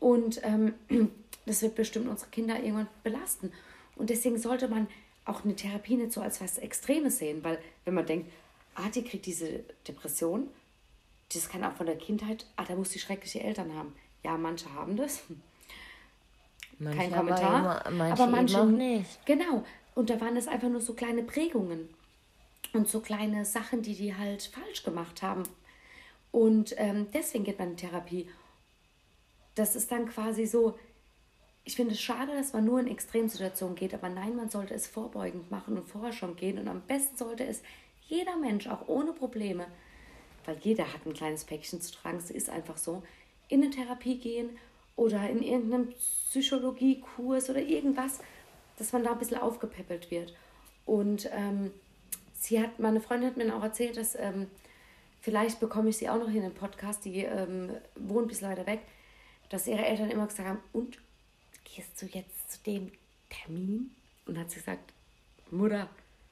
Und ähm, das wird bestimmt unsere Kinder irgendwann belasten. Und deswegen sollte man auch eine Therapie nicht so als was Extremes sehen, weil wenn man denkt, ah, die kriegt diese Depression, das kann auch von der Kindheit, ah, da muss die schreckliche Eltern haben. Ja, manche haben das. Manche Kein Kommentar. Aber, immer, manche aber manche auch nicht. Genau. Und da waren das einfach nur so kleine Prägungen und so kleine Sachen, die die halt falsch gemacht haben. Und ähm, deswegen geht man in Therapie. Das ist dann quasi so, ich finde es schade, dass man nur in Extremsituationen geht, aber nein, man sollte es vorbeugend machen und vorher schon gehen. Und am besten sollte es jeder Mensch, auch ohne Probleme, weil jeder hat ein kleines Päckchen zu tragen, es ist einfach so, in eine Therapie gehen oder in irgendeinem Psychologiekurs oder irgendwas, dass man da ein bisschen aufgepäppelt wird. Und ähm, sie hat, meine Freundin hat mir auch erzählt, dass ähm, vielleicht bekomme ich sie auch noch in den Podcast, die ähm, wohnt bis leider weg, dass ihre Eltern immer gesagt haben, und gehst du jetzt zu dem Termin? Und hat sie gesagt, Mutter,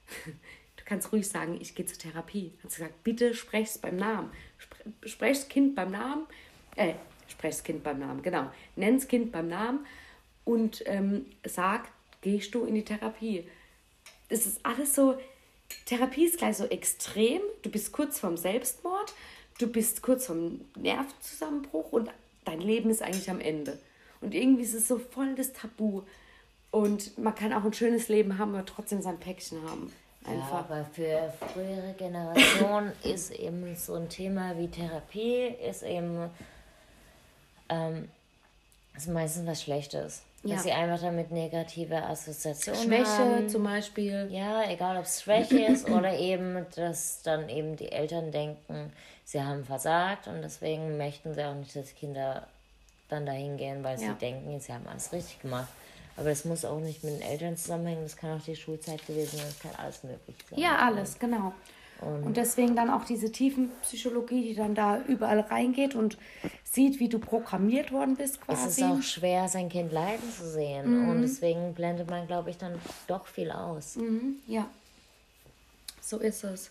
du kannst ruhig sagen, ich gehe zur Therapie. Hat sie gesagt, bitte sprech's beim Namen. Sprech's Kind beim Namen. Äh, sprech's Kind beim Namen, genau. Nenn's Kind beim Namen und ähm, sag, gehst du in die Therapie. Das ist alles so, Therapie ist gleich so extrem. Du bist kurz vorm Selbstmord, du bist kurz vorm Nervzusammenbruch und dein Leben ist eigentlich am Ende. Und irgendwie ist es so voll das Tabu. Und man kann auch ein schönes Leben haben, aber trotzdem sein Päckchen haben. Einfach. Ja, aber für frühere Generationen ist eben so ein Thema wie Therapie, ist eben ähm, ist meistens was Schlechtes. Ja. Dass sie einfach damit negative Assoziationen Schwäche haben. Schwäche zum Beispiel. Ja, egal ob es Schwäche ist oder eben, dass dann eben die Eltern denken, sie haben versagt und deswegen möchten sie auch nicht, dass Kinder dann dahin gehen, weil ja. sie denken, sie haben alles richtig gemacht. Aber das muss auch nicht mit den Eltern zusammenhängen, das kann auch die Schulzeit gewesen sein, das kann alles möglich sein. Ja, alles, genau. Und, und, deswegen dann auch diese Tiefenpsychologie, die dann da überall reingeht und sieht, wie du programmiert worden bist quasi. Es ist auch schwer, sein Kind leiden zu sehen. Mhm. Und deswegen blendet man, glaube ich, dann doch viel aus. Mhm, ja, so ist es.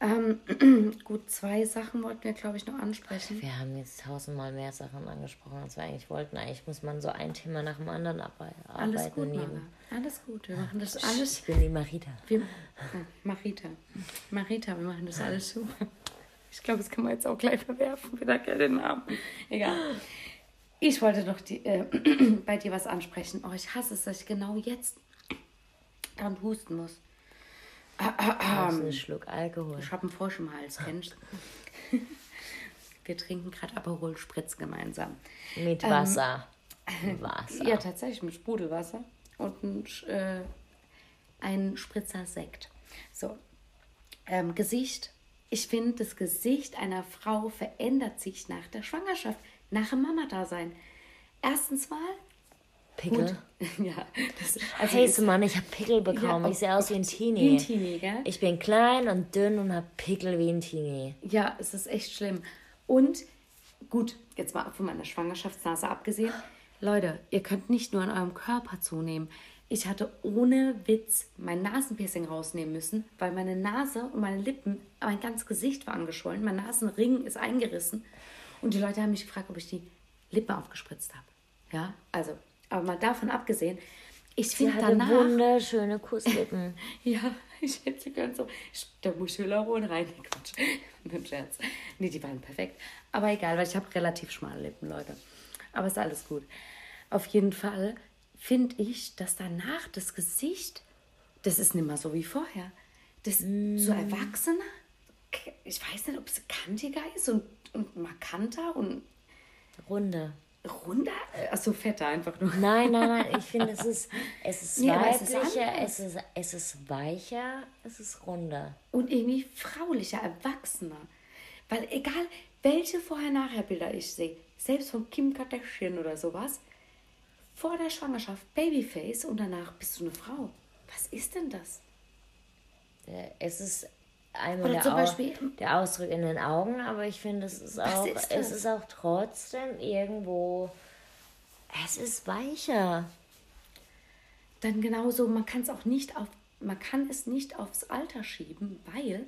Ähm, gut, zwei Sachen wollten wir, glaube ich, noch ansprechen. Wir haben jetzt tausendmal mehr Sachen angesprochen, als wir eigentlich wollten. Eigentlich muss man so ein Thema nach dem anderen arbeiten. Alles gut, nehmen. Alles gut, wir machen das alles. Ich bin die Marita. Wir, oh, Marita. Marita, wir machen das alles so. Ich glaube, das kann man jetzt auch gleich verwerfen. Wieder den Namen. Egal. Ich wollte doch die, äh, bei dir was ansprechen. Oh, ich hasse es, dass ich genau jetzt dran husten muss. Einen Schluck Alkohol. Ich habe einen Frosch im Hals, kennst du? Wir trinken gerade Aperol Spritz gemeinsam. Mit ähm, Wasser. Ähm, Wasser. Ja, tatsächlich mit Sprudelwasser und ein, äh, ein Spritzer Sekt. So, ähm, Gesicht. Ich finde, das Gesicht einer Frau verändert sich nach der Schwangerschaft, nach dem Mama-Dasein. Erstens mal Pickel? ja. Das, also Scheiße, Mann, ich habe Pickel bekommen. Ja, ich sehe aus wie ein Teenie. Wie ein Teenie, gell? Ich bin klein und dünn und habe Pickel wie ein Teenie. Ja, es ist echt schlimm. Und gut, jetzt mal von meiner Schwangerschaftsnase abgesehen. Leute, ihr könnt nicht nur an eurem Körper zunehmen. Ich hatte ohne Witz mein Nasenpiercing rausnehmen müssen, weil meine Nase und meine Lippen, mein ganzes Gesicht war angeschwollen. Mein Nasenring ist eingerissen. Und die Leute haben mich gefragt, ob ich die Lippen aufgespritzt habe. Ja, also aber mal davon abgesehen, ich finde danach... wunderschöne Kusslippen. ja, ich hätte sie gern so... Da muss Hyaluron rein. Quatsch. Mit Scherz. Nee, die waren perfekt. Aber egal, weil ich habe relativ schmale Lippen, Leute. Aber ist alles gut. Auf jeden Fall finde ich, dass danach das Gesicht, das ist nicht mehr so wie vorher. Das mm. so erwachsener. Ich weiß nicht, ob es kantiger ist und, und markanter und... Runder runder? Achso, fetter einfach nur. Nein, nein, nein. Ich finde, es ist, es ist nee, weiblicher, es ist, es ist weicher, es ist runder. Und irgendwie fraulicher, erwachsener. Weil egal, welche Vorher-Nachher-Bilder ich sehe, selbst von Kim Kardashian oder sowas, vor der Schwangerschaft Babyface und danach bist du eine Frau. Was ist denn das? Äh, es ist einmal der, Beispiel, der, Ausdruck in den Augen, aber ich finde, es ist auch, ist es ist auch trotzdem irgendwo, es ist weicher. Dann genauso, man kann es auch nicht auf, man kann es nicht aufs Alter schieben, weil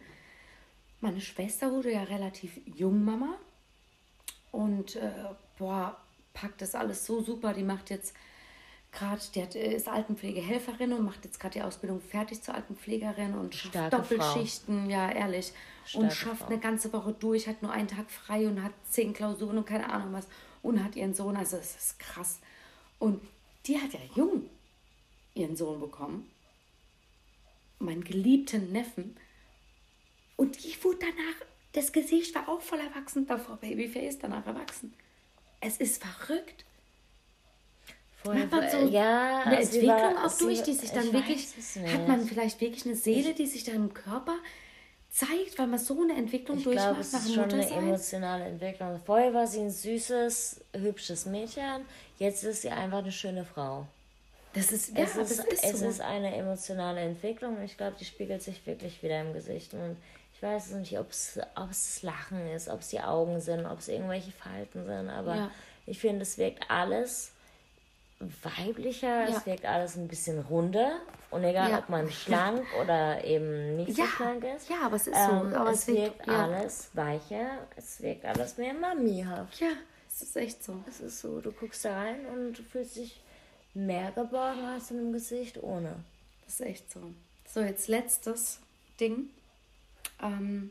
meine Schwester wurde ja relativ jung Mama und äh, boah, packt das alles so super. Die macht jetzt gerade, die hat, ist Altenpflegehelferin und macht jetzt gerade die Ausbildung fertig zur Altenpflegerin und schafft Starke Doppelschichten, Frau. ja, ehrlich. Starke und schafft Frau. eine ganze Woche durch, hat nur einen Tag frei und hat zehn Klausuren und keine Ahnung was und hat ihren Sohn, also das ist krass. Und die hat ja jung ihren Sohn bekommen, meinen geliebten Neffen. Und ich wurde danach, das Gesicht war auch voll erwachsen, davor Babyface, danach erwachsen. Es ist verrückt. Vorher, man so ja, eine Entwicklung war, auch durch, die sich dann wirklich, hat man vielleicht wirklich eine Seele, die sich dann im Körper zeigt, weil man so eine Entwicklung ich durchmacht glaube, es nach ist schon eine emotionale Entwicklung. Vorher war sie ein süßes, hübsches Mädchen, jetzt ist sie einfach eine schöne Frau. Das ist, ja, es, ist, ist es so. ist eine emotionale Entwicklung und ich glaube, die spiegelt sich wirklich wieder im Gesicht. Und ich weiß nicht, ob es das Lachen ist, ob es die Augen sind, ob es irgendwelche Falten sind, aber ja. ich finde, es wirkt alles weiblicher, ja. es wirkt alles ein bisschen runder und egal, ja. ob man schlank oder eben nicht so schlank ist. Ja, aber es ist ähm, so. Aber es, es wirkt, alles weicher, es wirkt alles mehr mamihaft. Ja, es ist echt so. Es ist so, du guckst da rein und du fühlst dich mehr geborgen als im Gesicht ohne. Das ist echt so. So, jetzt letztes Ding. Ähm,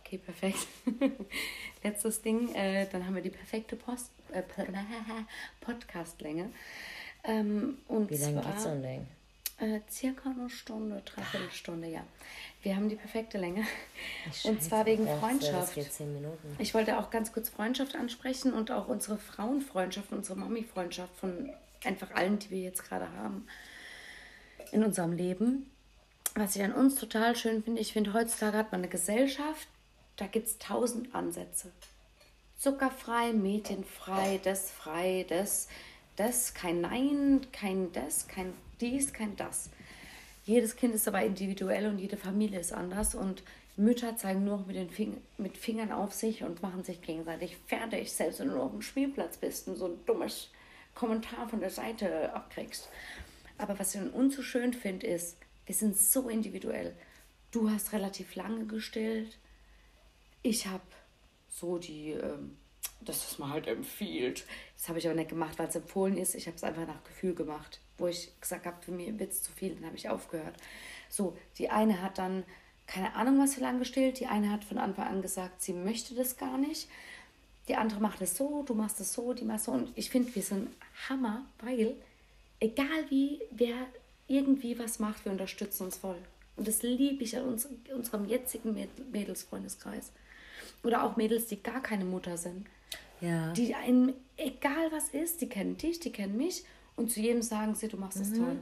okay, perfekt. letztes Ding, äh, dann haben wir die perfekte Post äh, Podcastlänge. Ähm, und Wie lange geht so ein Ding? Äh, circa eine Stunde, dreiviertel Stunde, ja. Wir haben die perfekte Länge. Scheiße, und zwar wegen Freundschaft. Ich wollte auch ganz kurz Freundschaft ansprechen und auch unsere Frauenfreundschaft, unsere Mami-Freundschaft von einfach allen, die wir jetzt gerade haben in unserem Leben. Was ich an uns total schön finde, ich finde, heutzutage hat man eine Gesellschaft, da gibt es tausend Ansätze zuckerfrei, mädchenfrei, das frei, das, das, kein Nein, kein das, kein dies, kein das. Jedes Kind ist aber individuell und jede Familie ist anders und Mütter zeigen nur mit den Fing mit Fingern auf sich und machen sich gegenseitig fertig, selbst wenn du auf dem Spielplatz bist und so ein dummes Kommentar von der Seite abkriegst. Aber was ich an uns so schön finde, ist, wir sind so individuell. Du hast relativ lange gestillt. Ich habe so die, ähm, dass das man halt empfiehlt. Das habe ich aber nicht gemacht, weil es empfohlen ist. Ich habe es einfach nach Gefühl gemacht. Wo ich gesagt habe, für mich wird es zu viel, dann habe ich aufgehört. So, die eine hat dann keine Ahnung, was für lange gestillt. Die eine hat von Anfang an gesagt, sie möchte das gar nicht. Die andere macht es so, du machst es so, die machst so. Und ich finde, wir sind Hammer, weil egal wie wer irgendwie was macht, wir unterstützen uns voll. Und das liebe ich an uns, unserem jetzigen Mädelsfreundeskreis. Oder auch Mädels, die gar keine Mutter sind. Ja. Die einem, egal was ist, die kennen dich, die kennen mich und zu jedem sagen sie, du machst das mhm. toll.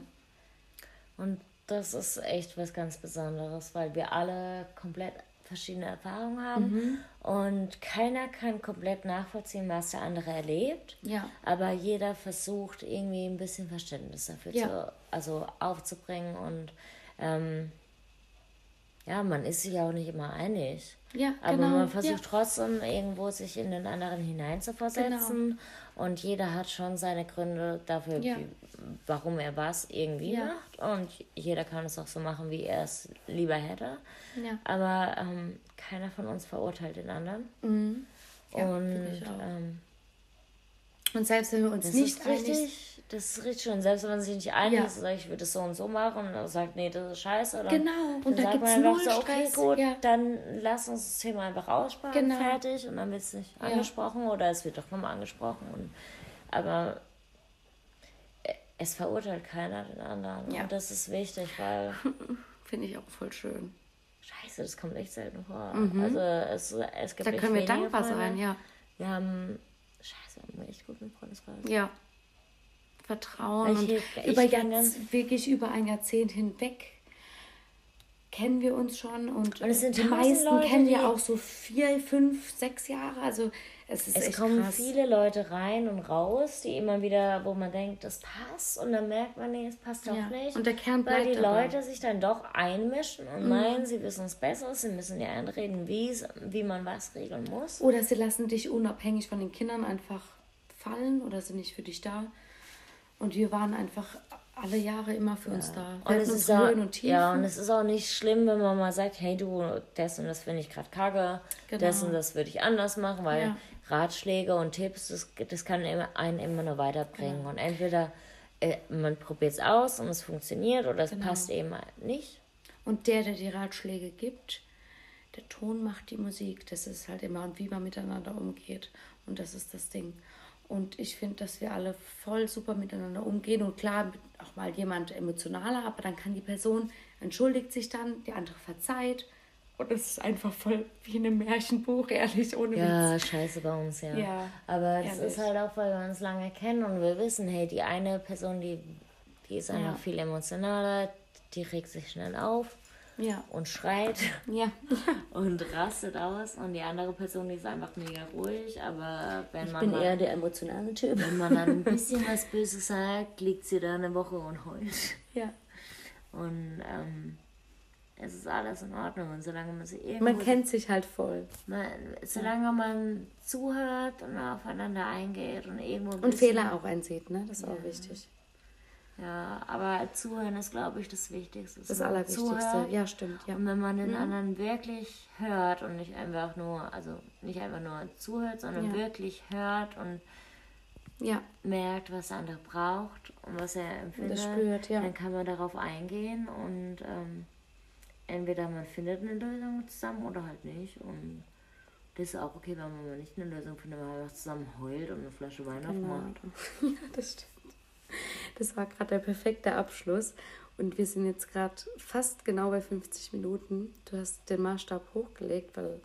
Und das ist echt was ganz Besonderes, weil wir alle komplett verschiedene Erfahrungen haben mhm. und keiner kann komplett nachvollziehen, was der andere erlebt. Ja. Aber jeder versucht irgendwie ein bisschen Verständnis dafür ja. zu, also aufzubringen und ähm, ja, man ist sich auch nicht immer einig. Ja, Aber genau, man versucht ja. trotzdem irgendwo sich in den anderen hineinzuversetzen. Genau. Und jeder hat schon seine Gründe dafür, ja. wie, warum er was irgendwie ja. macht. Und jeder kann es auch so machen, wie er es lieber hätte. Aber ähm, keiner von uns verurteilt den anderen. Mhm. und ähm, und selbst wenn wir uns nicht einig das ist richtig schön. Selbst wenn man sich nicht einig ja. ist, sagt, ich würde das so und so machen und sagt, nee, das ist scheiße. Oder genau, und da gibt es null so, okay, Stress. gut, ja. dann lass uns das Thema einfach aussprechen, genau. fertig und dann wird es nicht ja. angesprochen oder es wird doch nochmal angesprochen. Und, aber es verurteilt keiner den anderen. Ja. Und das ist wichtig, weil... Finde ich auch voll schön. Scheiße, das kommt echt selten vor. Mhm. Also es, es gibt Da können wir dankbar sein, ja. Wir haben... Scheiße, wir haben echt guten Freundeskreis. Ja. Vertrauen. Ich, und über Jahrzehnt, wirklich über ein Jahrzehnt hinweg kennen wir uns schon und, und die meisten Leute, kennen wir auch so vier, fünf, sechs Jahre. Also es ist es kommen krass. viele Leute rein und raus, die immer wieder, wo man denkt, das passt und dann merkt man, nee, es passt doch ja. nicht. Und der Kern bleibt Weil die dabei. Leute sich dann doch einmischen und mhm. meinen, sie wissen es besser, sie müssen dir einreden, wie, wie man was regeln muss. Oder sie lassen dich unabhängig von den Kindern einfach fallen oder sind nicht für dich da. Und wir waren einfach alle Jahre immer für uns da. Und es, ist auch, und Tiefen. ja, und es ist auch nicht schlimm, wenn man mal sagt, hey du, das und das finde ich gerade kacke, Genau. das und das würde ich anders machen, weil Ja. Ratschläge und Tipps, das, das kann einen immer nur weiterbringen. Und entweder äh, man probiert es aus und es funktioniert oder es Genau. passt eben nicht. Und der, der die Ratschläge gibt, der Ton macht die Musik. Das ist halt immer, und wie man miteinander umgeht. Und das ist das Ding. Und ich finde, dass wir alle voll super miteinander umgehen. Und klar, auch mal jemand emotionaler, aber dann kann die Person, entschuldigt sich dann, die andere verzeiht. Und es ist einfach voll wie in einem Märchenbuch, ehrlich, ohne Ja, Witz. scheiße bei uns, ja. Ja, Aber es ehrlich. ist halt auch, weil wir uns lange kennen und wir wissen, hey, die eine Person, die, die ist einfach Ja. viel emotionaler, die regt sich schnell auf Ja, und schreit ja. und rastet aus und die andere Person, die ist einfach mega ruhig, aber wenn Ich man bin mal, eher der emotionale Typ. wenn man dann ein bisschen was Böses sagt, liegt sie da eine Woche und heult. Ja. Und ähm, es ist alles in Ordnung und solange man irgendwo Man kennt sich halt voll. Man, solange man zuhört und aufeinander eingeht und irgendwo ein Und Fehler auch einsieht, ne? Das ist auch wichtig. Ja, aber zuhören ist, glaube ich, das Wichtigste. Das Allerwichtigste. zuhört Ja, stimmt, ja. Und wenn man den anderen wirklich hört und nicht einfach nur, also nicht einfach nur zuhört, sondern Ja. wirklich hört und Ja, merkt, was der andere braucht und was er empfindet, spürt, ja. dann kann man darauf eingehen und ähm, entweder man findet eine Lösung zusammen oder halt nicht. Und das ist auch okay, wenn man nicht eine Lösung findet, wenn man einfach zusammen heult und eine Flasche Wein Genau. aufmacht. Ja, das stimmt. Das war gerade der perfekte Abschluss. Und wir sind jetzt gerade fast genau bei 50 Minuten. Du hast den Maßstab hochgelegt, weil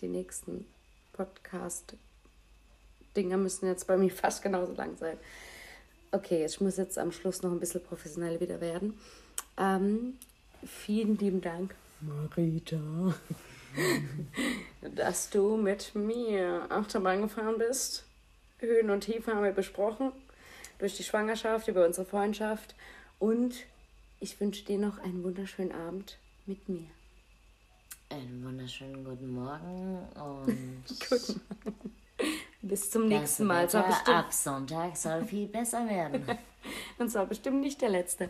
die nächsten Podcast-Dinger müssen jetzt bei mir fast genauso lang sein. Okay, ich muss jetzt am Schluss noch ein bisschen professionell wieder werden. Ähm, vielen lieben Dank, Marita, dass du mit mir Achterbahn gefahren bist. Höhen und Tiefen haben wir besprochen. Durch die Schwangerschaft, über unsere Freundschaft. Und ich wünsche dir noch einen wunderschönen Abend mit mir. Einen wunderschönen guten Morgen und Guten Bis zum nächsten Mal. Soll bestimmt, ab Sonntag soll viel besser werden. und soll bestimmt nicht der letzte.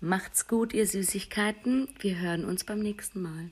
Macht's gut, ihr Süßigkeiten. Wir hören uns beim nächsten Mal.